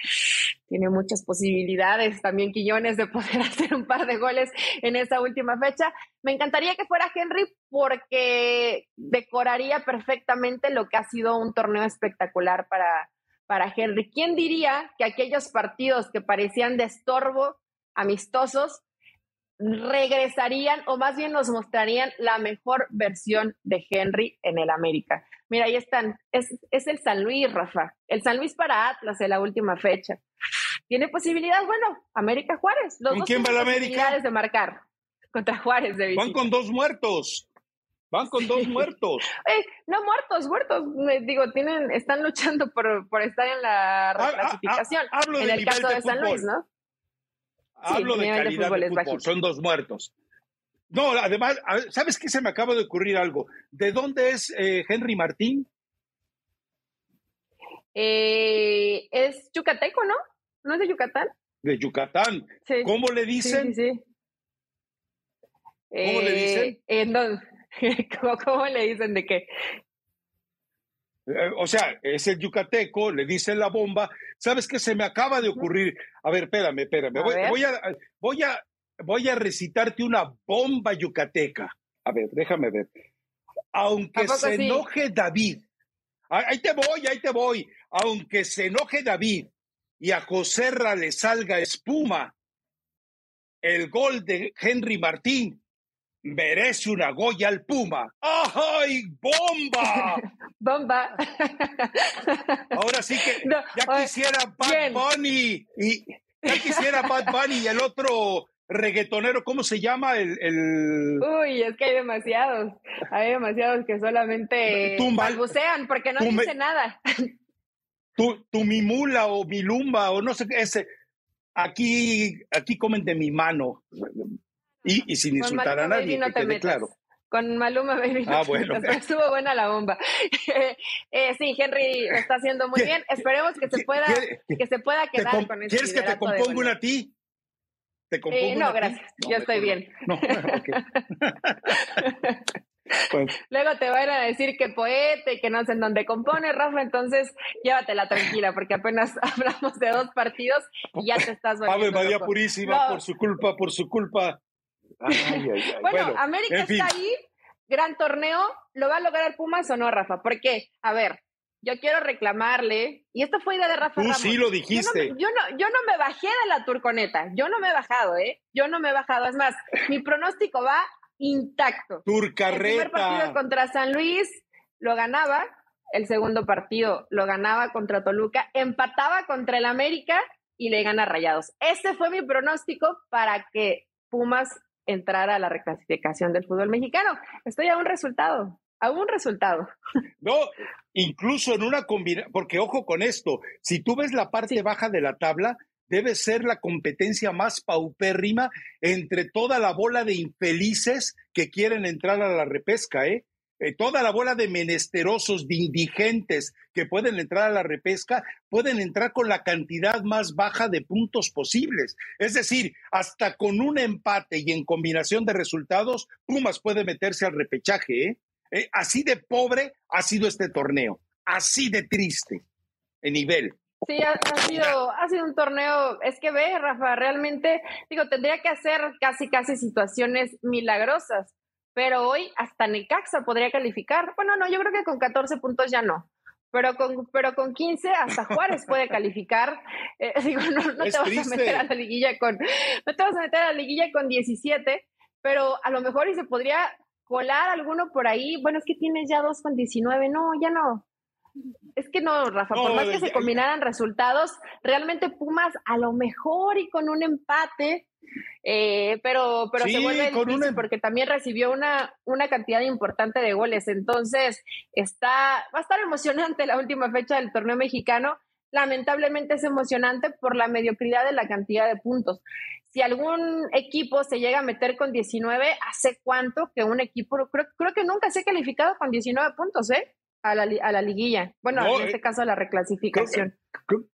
tiene muchas posibilidades también Quiñones de poder [LAUGHS] hacer un par de goles en esa última fecha. Me encantaría que fuera Henry porque decoraría perfectamente lo que ha sido un torneo espectacular para, para Henry. ¿Quién diría que aquellos partidos que parecían de estorbo, amistosos, regresarían o más bien nos mostrarían la mejor versión de Henry en el América. Mira, ahí están. Es, el San Luis, Rafa. El San Luis para Atlas en la última fecha. ¿Tiene posibilidad? Bueno, América Juárez. Los ¿Con quién va la América? de marcar contra Juárez de Van con dos muertos. Van con dos [LAUGHS] muertos. no muertos, muertos. Digo, tienen, están luchando por, por estar en la reclasificación. en el caso de San Luis, ¿no? Hablo de calidad de fútbol, son dos muertos. No, además, ¿sabes qué? Se me acaba de ocurrir algo. ¿De dónde es eh, Henry Martín? Eh, es yucateco, ¿no? ¿No es de Yucatán? De Yucatán. ¿Cómo le dicen? Sí, sí, ¿Cómo le dicen? Eh, [LAUGHS] ¿Cómo, le dicen de qué? o sea, es el yucateco, le dicen la bomba. ¿Sabes qué se me acaba de ocurrir? A ver, espérame, espérame. voy, a, voy, a, voy a recitarte una bomba yucateca. A ver, déjame ver. Aunque se enoje David, ahí te voy, ahí te voy. Aunque se enoje David y a Joserra le salga espuma, el gol de Henry Martín merece una Goya al Puma. ¡Ay, bomba! [LAUGHS] bomba. Ahora sí que ya quisiera Bad Bunny y ya quisiera Bad Bunny y el otro reggaetonero, ¿cómo se llama? El, Uy, es que hay demasiados. Hay demasiados que solamente balbucean porque no dicen nada. Tu, tu mimula o milumba o no sé qué, ese. Aquí, aquí comen de mi mano. Y, sin insultar a nadie, no te claro. Con Maluma Baby. Ah, bueno. Pero estuvo buena la bomba. [LAUGHS] eh, sí, Henry lo está haciendo muy bien. Esperemos que se pueda, que se pueda quedar con eso. ¿Quieres que te componga una a ti? ¿Te compongo eh, no, gracias. Yo estoy bien. No, [LAUGHS] [LAUGHS] [LAUGHS] Luego te van a decir que poeta y que no sé en dónde compone, Rafa, entonces llévatela tranquila, porque apenas [LAUGHS] hablamos de dos partidos y ya te estás Ave María Purísima, por su culpa, por su culpa. [LAUGHS] bueno, América está ahí, gran torneo. ¿Lo va a lograr Pumas o no, Rafa? Porque, a ver, yo quiero reclamarle, y esto fue idea de Rafa Tú sí lo dijiste. Yo no, yo no, me bajé de la turconeta, yo no me he bajado, ¿eh? Yo no me he bajado. Es más, mi pronóstico va intacto. Turcarreta. El primer partido contra San Luis lo ganaba, el segundo partido lo ganaba contra Toluca, empataba contra el América y le gana Rayados. Este fue mi pronóstico para que Pumas entrara a la reclasificación del fútbol mexicano. Estoy a un resultado, a un resultado. [LAUGHS] No, incluso en una combinación, porque ojo con esto, si tú ves la parte baja de la tabla, debe ser la competencia más paupérrima entre toda la bola de infelices que quieren entrar a la repesca, ¿eh? Eh, toda la bola de menesterosos, de indigentes que pueden entrar a la repesca, pueden entrar con la cantidad más baja de puntos posibles. Es decir, hasta con un empate y en combinación de resultados, Pumas puede meterse al repechaje. ¿eh? Eh, así de pobre ha sido este torneo, así de triste en nivel. Sí, ha, sido, ha sido un torneo, es que ve, Rafa, realmente, digo, tendría que hacer casi, casi situaciones milagrosas pero hoy hasta Necaxa podría calificar. Bueno, no, yo creo que con 14 puntos ya no. Pero con, pero con 15 hasta Juárez puede [LAUGHS] calificar. Eh, [LAUGHS] digo, no, te vas a meter a la liguilla con, no te vas a meter a la liguilla con 17, pero a lo mejor y se podría colar alguno por ahí. Bueno, es que tienes ya dos con 19. No, ya no. Es que no, Rafa, por más que se combinaran resultados, realmente Pumas a lo mejor y con un empate eh, pero pero se vuelve difícil em porque también recibió una, una cantidad importante de goles. Entonces, está, va a estar emocionante la última fecha del torneo mexicano. Lamentablemente es emocionante por la mediocridad de la cantidad de puntos. Si algún equipo se llega a meter con 19, ¿hace cuánto que un equipo, creo, creo que nunca se ha calificado con 19 puntos, ¿eh? A la, a la liguilla. Bueno, en este eh, caso a la reclasificación.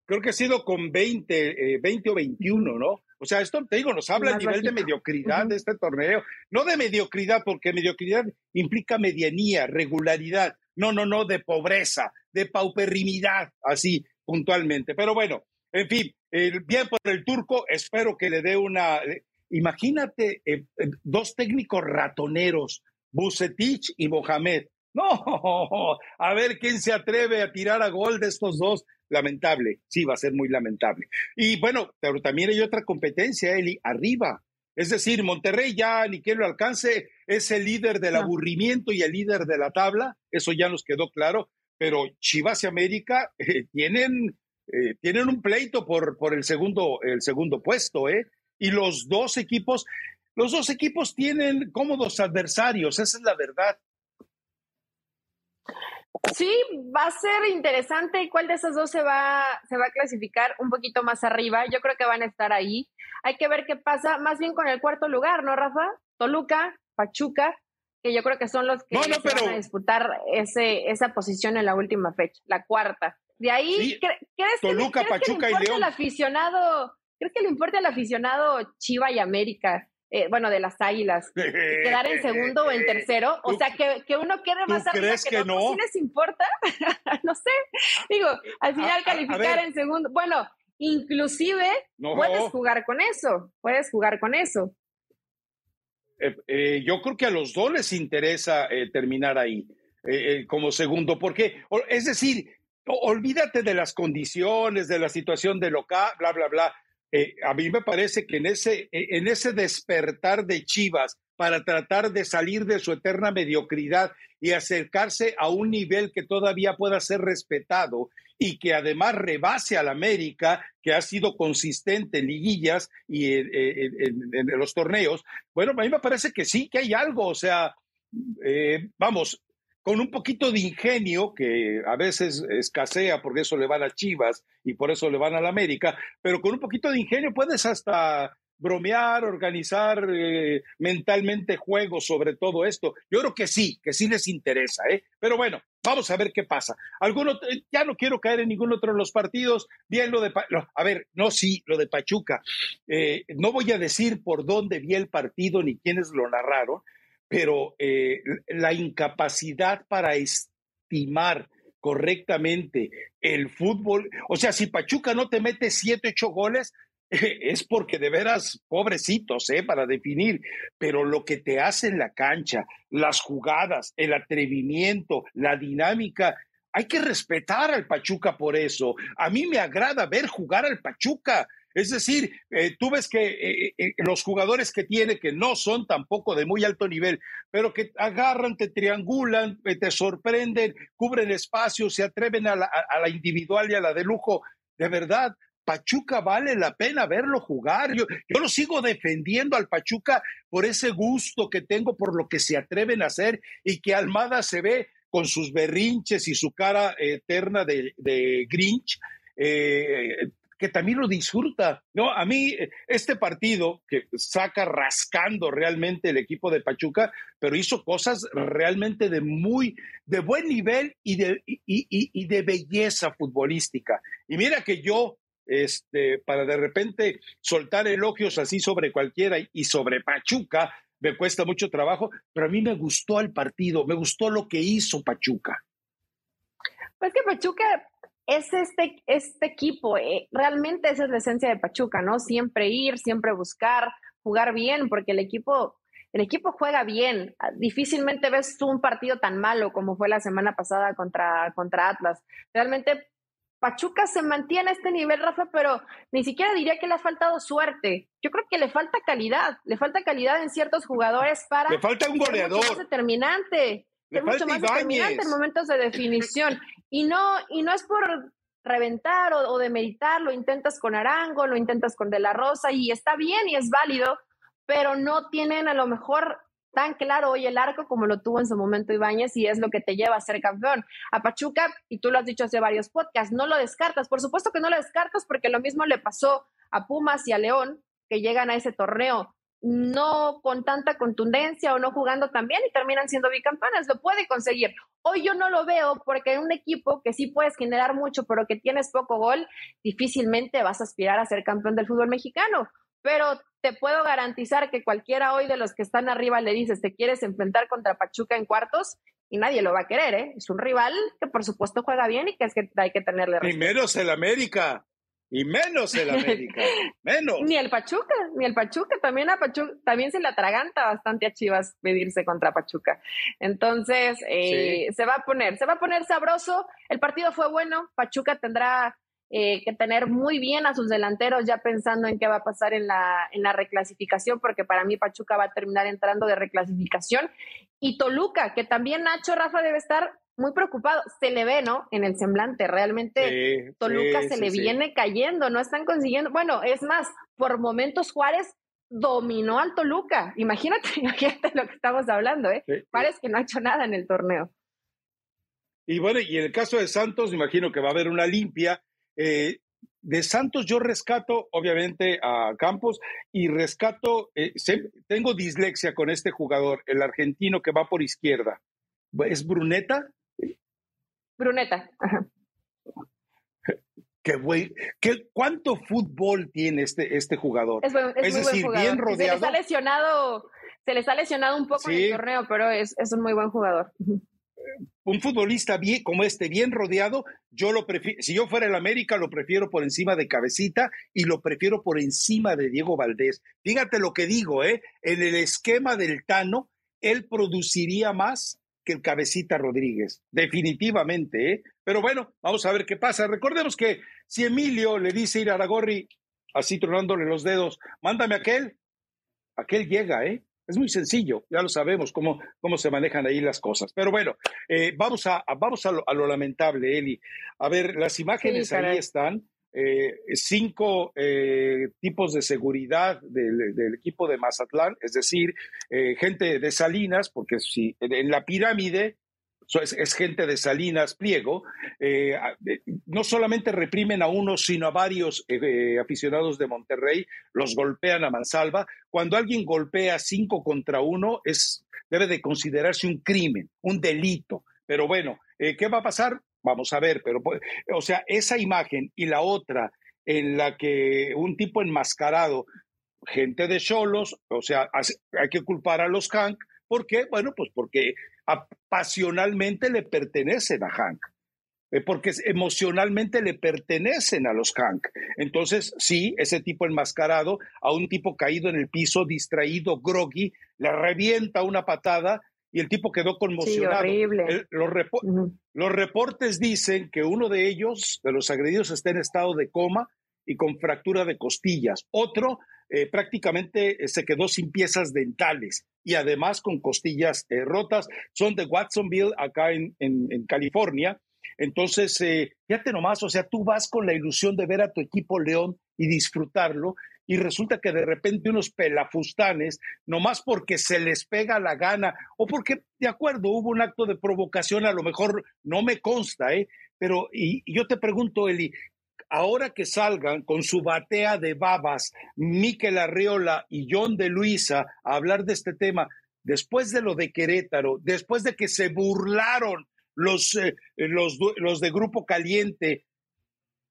Creo que, ha sido con 20, 20 eh, o 21, ¿no? O sea, esto te digo, nos habla a nivel de mediocridad de este torneo. No de mediocridad, porque mediocridad implica medianía, regularidad. No, no, no, de pobreza, de pauperimidad, así puntualmente. Pero bueno, en fin, bien por el turco, espero que le dé una. Eh, imagínate eh, eh, dos técnicos ratoneros, Bucetich y Mohamed. [LAUGHS] No, a ver quién se atreve a tirar a gol de estos dos lamentable, sí, va a ser muy lamentable. Y bueno, pero también hay otra competencia, Eli, arriba. Es decir, Monterrey ya ni quien lo alcance, es el líder del aburrimiento y el líder de la tabla, eso ya nos quedó claro, pero Chivas y América eh, tienen, eh, tienen un pleito por, por el, segundo, el segundo puesto, ¿eh? Y los dos equipos, los dos equipos tienen cómodos adversarios, esa es la verdad. Sí, va a ser interesante cuál de esos dos se va, se va a clasificar un poquito más arriba. Yo creo que van a estar ahí. Hay que ver qué pasa más bien con el cuarto lugar, ¿no, Rafa? Toluca, Pachuca, que yo creo que son los que van a disputar ese, esa posición en la última fecha, la cuarta. De ahí, ¿crees, Toluca, Pachuca que y León. aficionado, ¿Crees que le importa al aficionado Chiva y América eh, bueno, de las águilas, quedar en segundo o en [LAUGHS] tercero, o sea, que, que uno quede más arriba crees que, no. ¿Sí les importa? [LAUGHS] no sé, digo, al final calificar en segundo, bueno, inclusive puedes jugar con eso, puedes jugar con eso. Eh, eh, yo creo que a los dos les interesa terminar ahí como segundo, porque, es decir, olvídate de las condiciones, de la situación de local, bla, bla, bla. Eh, a mí me parece que en ese, e, en ese despertar de Chivas para tratar de salir de su eterna mediocridad y acercarse a un nivel que todavía pueda ser respetado y que además rebase al América, que ha sido consistente en liguillas y en, los torneos, bueno, a mí me parece que sí, que hay algo, o sea, eh, vamos, con un poquito de ingenio, que a veces escasea porque eso le van a Chivas y por eso le van a la América, pero con un poquito de ingenio puedes hasta bromear, organizar eh, mentalmente juegos sobre todo esto. Yo creo que sí, que sí les interesa, ¿eh? Pero bueno, vamos a ver qué pasa. Alguno, ya no quiero caer en ningún otro de los partidos. Bien, lo de, a ver, no, sí, lo de Pachuca. Eh, no voy a decir por dónde vi el partido ni quiénes lo narraron, pero eh, la incapacidad para estimar correctamente el fútbol, o sea, si Pachuca no te mete siete, ocho goles, [LAUGHS] es porque de veras, pobrecitos, ¿eh? para definir, pero lo que te hace en la cancha, las jugadas, el atrevimiento, la dinámica, hay que respetar al Pachuca por eso. A mí me agrada ver jugar al Pachuca. Es decir, eh, tú ves que eh, eh, los jugadores que tiene, que no son tampoco de muy alto nivel, pero que agarran, te triangulan, te sorprenden, cubren espacios, se atreven a la, individual y a la de lujo, de verdad, Pachuca vale la pena verlo jugar. Yo, yo lo sigo defendiendo al Pachuca por ese gusto que tengo por lo que se atreven a hacer y que Almada se ve con sus berrinches y su cara eterna de, Grinch, que también lo disfruta. No, a mí este partido que saca rascando realmente el equipo de Pachuca, pero hizo cosas realmente de muy, de buen nivel y de, y, y, y de belleza futbolística. Y mira que yo este, para de repente soltar elogios así sobre cualquiera y sobre Pachuca, me cuesta mucho trabajo, pero a mí me gustó el partido, me gustó lo que hizo Pachuca. Pues que Pachuca es este, este equipo, eh, realmente esa es la esencia de Pachuca, ¿no? Siempre ir, siempre buscar, jugar bien, porque el equipo, el equipo juega bien. Difícilmente ves un partido tan malo como fue la semana pasada contra, contra Atlas. Realmente Pachuca se mantiene a este nivel, Rafa, pero ni siquiera diría que le ha faltado suerte. Yo creo que le falta calidad, le falta calidad en ciertos jugadores para. Le falta un goleador. Determinante, ser mucho más determinante en momentos de definición. Y no, y no es por reventar o, o demeritar, lo intentas con Arango, lo intentas con De La Rosa, y está bien y es válido, pero no tienen a lo mejor tan claro hoy el arco como lo tuvo en su momento Ibáñez y es lo que te lleva a ser campeón. A Pachuca, y tú lo has dicho hace varios podcasts, no lo descartas. Por supuesto que no lo descartas porque lo mismo le pasó a Pumas y a León, que llegan a ese torneo no con tanta contundencia o no jugando tan bien y terminan siendo bicampeones. Lo puede conseguir. Hoy yo no lo veo porque un equipo que sí puedes generar mucho, pero que tienes poco gol, difícilmente vas a aspirar a ser campeón del fútbol mexicano pero te puedo garantizar que cualquiera hoy de los que están arriba le dices, te quieres enfrentar contra Pachuca en cuartos y nadie lo va a querer, ¿eh? Es un rival que por supuesto juega bien y que es que hay que tenerle respeto. Y menos el América. Y menos el América, [LAUGHS] menos. ni el Pachuca, ni el Pachuca, también a Pachuca, también se le atraganta bastante a Chivas medirse contra Pachuca. Entonces, eh, se va a poner, se va a poner sabroso. El partido fue bueno, Pachuca tendrá eh, que tener muy bien a sus delanteros ya pensando en qué va a pasar en la, en la reclasificación, porque para mí Pachuca va a terminar entrando de reclasificación. Y Toluca, que también Nacho Rafa debe estar muy preocupado, se le ve, ¿no? En el semblante, realmente Toluca se le viene cayendo, no están consiguiendo, bueno, es más, por momentos Juárez dominó al Toluca, imagínate, [LAUGHS] imagínate lo que estamos hablando, ¿eh? Juárez que no ha hecho nada en el torneo. Y bueno, y en el caso de Santos, imagino que va a haber una limpia, eh, de Santos yo rescato, obviamente, a Campos y rescato, eh, tengo dislexia con este jugador, el argentino que va por izquierda. ¿Es Bruneta? Bruneta. Qué güey, qué, ¿cuánto fútbol tiene este, este jugador? Es, decir, bien rodeado. Se les ha lesionado, se les ha lesionado un poco en el torneo, pero es, es un muy buen jugador un futbolista bien, como este, bien rodeado, yo lo prefiero, si yo fuera el América, lo prefiero por encima de Cabecita y lo prefiero por encima de Diego Valdés. Fíjate lo que digo, ¿eh? En el esquema del Tano, él produciría más que el Cabecita Rodríguez, definitivamente, ¿eh? Pero bueno, vamos a ver qué pasa. Recordemos que si Emilio le dice ir a Aragorri, así tronándole los dedos, mándame aquel, aquel llega, ¿eh? Es muy sencillo, ya lo sabemos cómo, cómo se manejan ahí las cosas. Pero bueno, eh, vamos, a, vamos a lo, lamentable, Eli. A ver, las imágenes ahí están. Eh, cinco eh, tipos de seguridad del, equipo de Mazatlán, es decir, gente de Salinas, porque si en la pirámide es, gente de Salinas Pliego, eh, no solamente reprimen a uno, sino a varios eh, aficionados de Monterrey, los golpean a mansalva. Cuando alguien golpea cinco contra uno, es, debe de considerarse un crimen, un delito. Pero bueno, eh, ¿qué va a pasar? Vamos a ver, pero, pues, o sea, esa imagen y la otra en la que un tipo enmascarado, gente de Cholos, o sea, hay que culpar a los Hank, ¿por qué? Bueno, pues porque pasionalmente le pertenecen a Hank, eh, porque emocionalmente le pertenecen a los Hank. Entonces, sí, ese tipo enmascarado, a un tipo caído en el piso, distraído, groggy, le revienta una patada y el tipo quedó conmocionado. los, los reportes dicen que uno de ellos, de los agredidos, está en estado de coma y con fractura de costillas. Otro eh, prácticamente eh, se quedó sin piezas dentales y además con costillas eh, rotas. Son de Watsonville, acá en, California. Entonces, fíjate nomás, o sea, tú vas con la ilusión de ver a tu equipo León y disfrutarlo, y resulta que de repente unos pelafustanes, nomás porque se les pega la gana, o porque, de acuerdo, hubo un acto de provocación, a lo mejor no me consta, ¿eh? Pero, y yo te pregunto, Eli, ahora que salgan con su batea de babas, Miquel Arriola y John de Luisa a hablar de este tema, después de lo de Querétaro, después de que se burlaron los, eh, los, los de Grupo Caliente,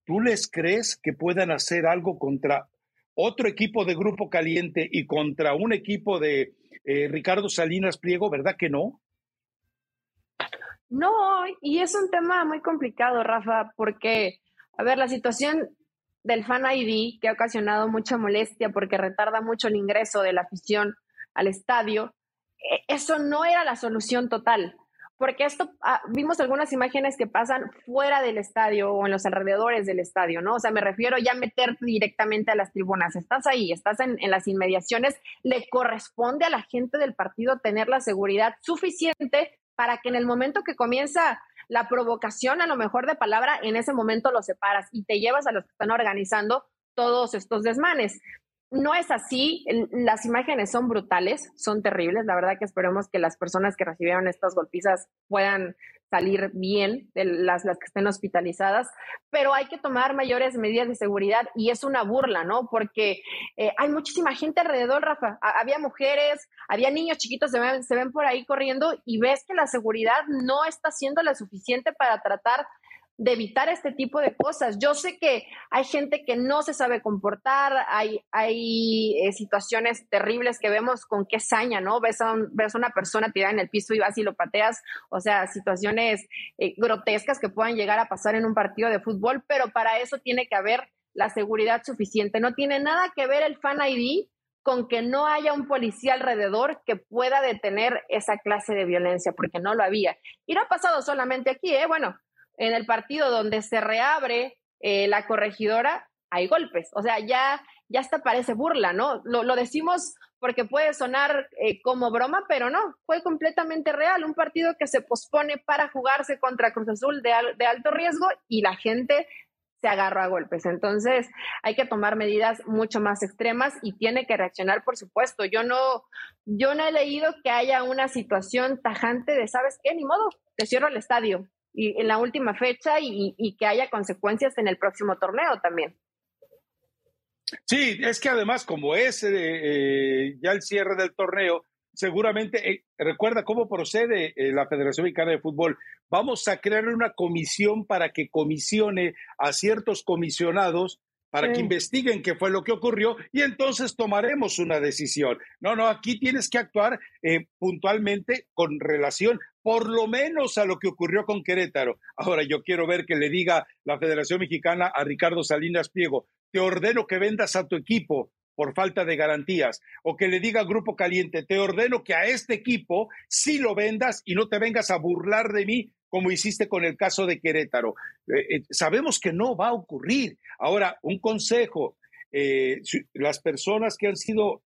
¿tú les crees que puedan hacer algo contra otro equipo de Grupo Caliente y contra un equipo de eh, Ricardo Salinas Pliego, ¿verdad que no? No, y es un tema muy complicado, Rafa, porque a ver, la situación del Fan ID, que ha ocasionado mucha molestia porque retarda mucho el ingreso de la afición al estadio, e, eso no era la solución total, porque esto, ah, vimos algunas imágenes que pasan fuera del estadio o en los alrededores del estadio, ¿no? O sea, me refiero ya a meter directamente a las tribunas. Estás ahí, estás en, en las inmediaciones, le corresponde a la gente del partido tener la seguridad suficiente para que en el momento que comienza la provocación a lo mejor de palabra, en ese momento lo separas y te llevas a los que están organizando todos estos desmanes. No es así, las imágenes son brutales, son terribles, la verdad que esperemos que las personas que recibieron estas golpizas puedan salir bien de las, que estén hospitalizadas, pero hay que tomar mayores medidas de seguridad y es una burla, ¿no? Porque eh, hay muchísima gente alrededor, Rafa. había mujeres, había niños chiquitos, se ven, se ven por ahí corriendo y ves que la seguridad no está siendo la suficiente para tratar de evitar este tipo de cosas. Yo sé que hay gente que no se sabe comportar, hay, hay eh, situaciones terribles que vemos con qué saña, ¿no? Ves a, ves a una persona tirada en el piso y vas y lo pateas, o sea, situaciones eh, grotescas que puedan llegar a pasar en un partido de fútbol, pero para eso tiene que haber la seguridad suficiente. No tiene nada que ver el fan ID con que no haya un policía alrededor que pueda detener esa clase de violencia, porque no lo había. Y no ha pasado solamente aquí, ¿eh? Bueno, en el partido donde se reabre eh, la corregidora, hay golpes. O sea, ya, ya hasta parece burla, ¿no? Lo, decimos porque puede sonar eh, como broma, pero no, fue completamente real. Un partido que se pospone para jugarse contra Cruz Azul de, de alto riesgo y la gente se agarró a golpes. Entonces, hay que tomar medidas mucho más extremas y tiene que reaccionar, por supuesto. Yo no, yo no he leído que haya una situación tajante de, ¿sabes qué? Ni modo, te cierro el estadio y en la última fecha y, que haya consecuencias en el próximo torneo también. Sí, es que además como es eh, eh, ya el cierre del torneo, seguramente, eh, recuerda cómo procede la Federación Mexicana de Fútbol, vamos a crear una comisión para que comisione a ciertos comisionados para que investiguen qué fue lo que ocurrió y entonces tomaremos una decisión. No, no, aquí tienes que actuar puntualmente con relación por lo menos a lo que ocurrió con Querétaro. Ahora yo quiero ver que le diga la Federación Mexicana a Ricardo Salinas Pliego, te ordeno que vendas a tu equipo por falta de garantías, o que le diga Grupo Caliente, te ordeno que a este equipo sí lo vendas y no te vengas a burlar de mí como hiciste con el caso de Querétaro. Eh, eh, sabemos que no va a ocurrir. Ahora, un consejo, eh, las personas que han sido,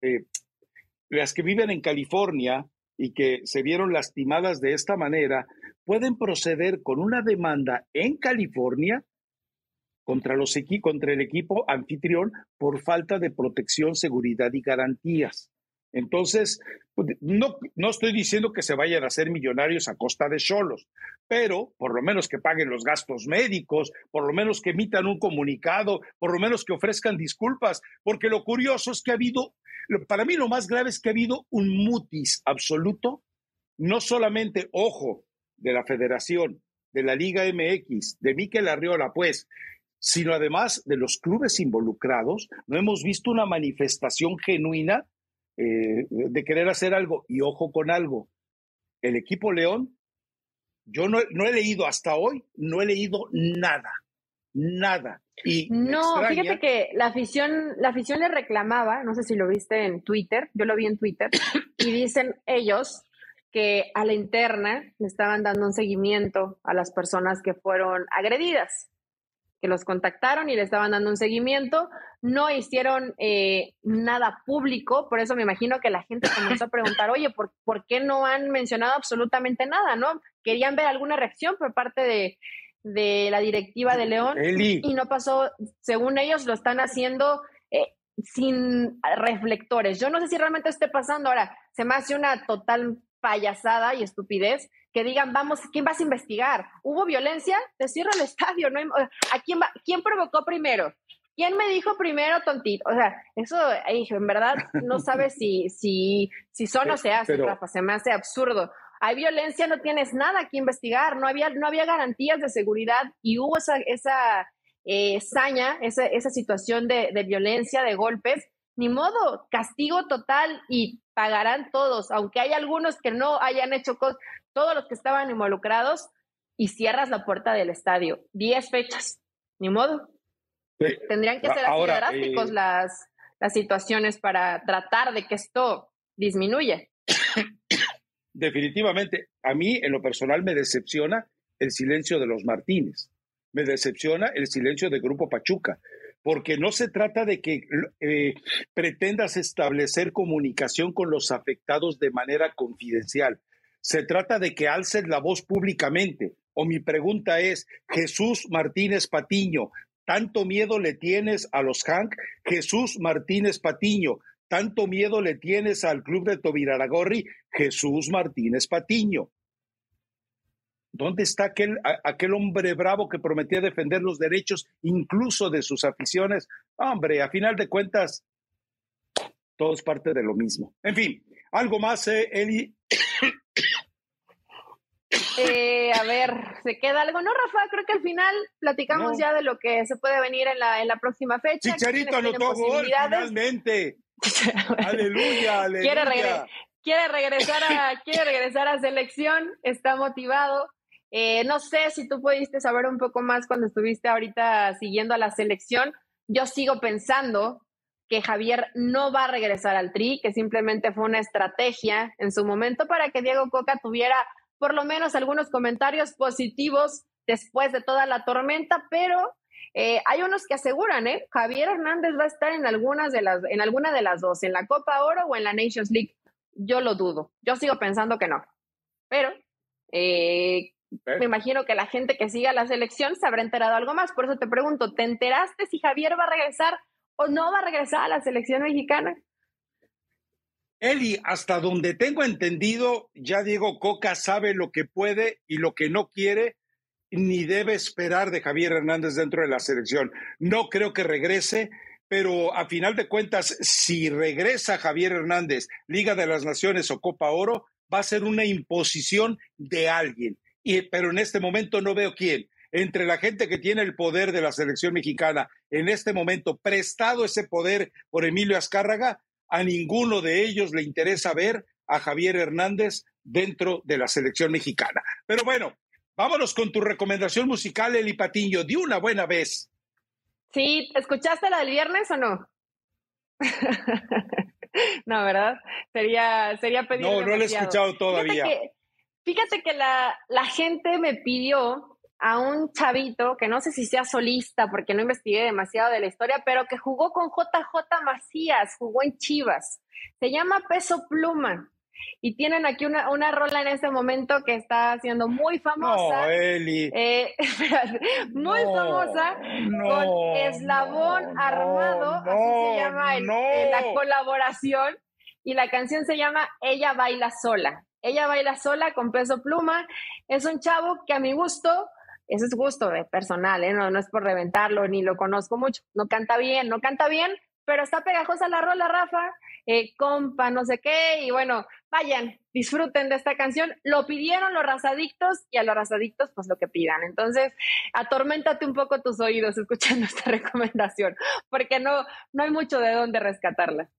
las que viven en California, y que se vieron lastimadas de esta manera, pueden proceder con una demanda en California contra, los contra el equipo anfitrión por falta de protección, seguridad y garantías. Entonces, pues, no, no estoy diciendo que se vayan a hacer millonarios a costa de solos, pero por lo menos que paguen los gastos médicos, por lo menos que emitan un comunicado, por lo menos que ofrezcan disculpas, porque lo curioso es que ha habido para mí lo más grave es que ha habido un mutis absoluto, no solamente, ojo, de la federación, de la Liga MX, de Miquel Arriola, pues, sino además de los clubes involucrados. No hemos visto una manifestación genuina eh, de querer hacer algo. Y ojo con algo, el equipo León, yo no, no he leído hasta hoy, no he leído nada, nada no, fíjate que la afición, la afición le reclamaba, no sé si lo viste en Twitter, yo lo vi en Twitter, y dicen ellos que a la interna le estaban dando un seguimiento a las personas que fueron agredidas. Que los contactaron y le estaban dando un seguimiento. No hicieron eh, nada público, por eso me imagino que la gente comenzó a preguntar, oye, ¿por, ¿por qué no han mencionado absolutamente nada? ¿No? Querían ver alguna reacción por parte de, de la directiva de León y no pasó, según ellos lo están haciendo eh, sin reflectores. Yo no sé si realmente esté pasando ahora, se me hace una total payasada y estupidez que digan, vamos, ¿quién vas a investigar? ¿Hubo violencia? Te cierro el [LAUGHS] estadio, ¿no? ¿A quién, va? quién provocó primero? ¿Quién me dijo primero tontito? O sea, eso, en verdad, no [LAUGHS] sabes si, si, si son o se hace, Rafa, se me hace absurdo hay violencia, no tienes nada que investigar, no había, no había garantías de seguridad y hubo esa, esa eh, saña, esa, esa situación de, de, violencia, de golpes, ni modo, castigo total y pagarán todos, aunque hay algunos que no hayan hecho cosas, todos los que estaban involucrados y cierras la puerta del estadio. Diez fechas, ni modo. Tendrían que ser así drásticos eh, las, las situaciones para tratar de que esto disminuya. [COUGHS] definitivamente, a mí en lo personal me decepciona el silencio de los Martínez, me decepciona el silencio del Grupo Pachuca, porque no se trata de que eh, pretendas establecer comunicación con los afectados de manera confidencial, se trata de que alces la voz públicamente. O mi pregunta es, Jesús Martínez Patiño, ¿tanto miedo le tienes a los Hank? Jesús Martínez Patiño, tanto miedo le tienes al club de Tobiraragorri, Jesús Martínez Patiño. ¿Dónde está aquel, aquel hombre bravo que prometía defender los derechos incluso de sus aficiones? Hombre, a final de cuentas, todo es parte de lo mismo. En fin, algo más, eh, Eli. Eh, a ver, ¿se queda algo? No, Rafa, creo que al final platicamos ya de lo que se puede venir en la, en la próxima fecha. Chicharito anotó gol finalmente. [LAUGHS] aleluya, aleluya. Quiere, regresar a, quiere regresar a selección, está motivado. Eh, no sé si tú pudiste saber un poco más cuando estuviste ahorita siguiendo a la selección. Yo sigo pensando que Javier no va a regresar al Tri, que simplemente fue una estrategia en su momento para que Diego Coca tuviera por lo menos algunos comentarios positivos después de toda la tormenta, pero eh, hay unos que aseguran, ¿eh? Javier Hernández va a estar en algunas de las, en alguna de las dos, en la Copa Oro o en la Nations League. Yo lo dudo. Yo sigo pensando que no. Pero eh, me imagino que la gente que siga la selección se habrá enterado algo más. Por eso te pregunto, ¿te enteraste si Javier va a regresar o no va a regresar a la selección mexicana? Eli, hasta donde tengo entendido, ya Diego Coca sabe lo que puede y lo que no quiere ni debe esperar de Javier Hernández dentro de la selección. No creo que regrese, pero a final de cuentas, si regresa Javier Hernández, Liga de las Naciones o Copa Oro, va a ser una imposición de alguien. Y, pero en este momento no veo quién. Entre la gente que tiene el poder de la selección mexicana, en este momento prestado ese poder por Emilio Azcárraga, a ninguno de ellos le interesa ver a Javier Hernández dentro de la selección mexicana. Pero bueno, Vámonos con tu recomendación musical, Eli Patiño, de una buena vez. Sí, ¿escuchaste la del viernes o no? [LAUGHS] no, ¿verdad? Sería, sería pedir. No, no la he escuchado todavía. Fíjate que, la, la gente me pidió a un chavito que no sé si sea solista porque no investigué demasiado de la historia, pero que jugó con JJ Macías, jugó en Chivas. Se llama Peso Pluma. Y tienen aquí una, una rola en este momento que está siendo muy famosa. No, Eli. Eh, [LAUGHS] muy famosa con Eslabón Armado, así se llama la colaboración. Y la canción se llama Ella baila sola. Ella baila sola con peso pluma. Es un chavo que a mi gusto, ese es gusto personal, ¿eh? no, no es por reventarlo, ni lo conozco mucho. No canta bien, no canta bien, pero está pegajosa la rola, Rafa, eh, compa, no sé qué, y bueno, vayan, disfruten de esta canción. Lo pidieron los razadictos y a los razadictos, pues lo que pidan. Entonces, atorméntate un poco tus oídos escuchando [LAUGHS] esta recomendación, porque no, no hay mucho de dónde rescatarla.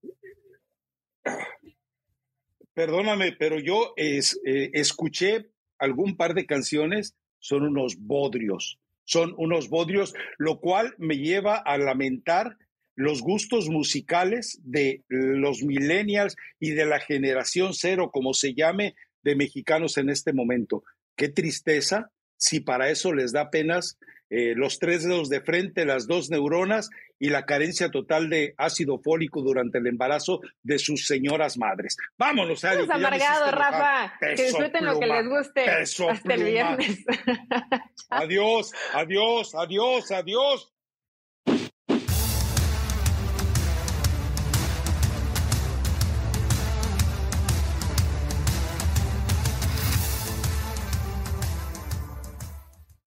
Perdóname, pero yo eh, escuché algún par de canciones, son unos bodrios, son unos bodrios, lo cual me lleva a lamentar los gustos musicales de los millennials y de la generación cero, como se llame, de mexicanos en este momento. Qué tristeza si para eso les da apenas eh, los tres dedos de frente, las dos neuronas y la carencia total de ácido fólico durante el embarazo de sus señoras madres. Vámonos. Estás amargado, Rafa. que disfruten lo que les guste hasta el viernes. [LAUGHS] adiós, adiós, adiós, adiós.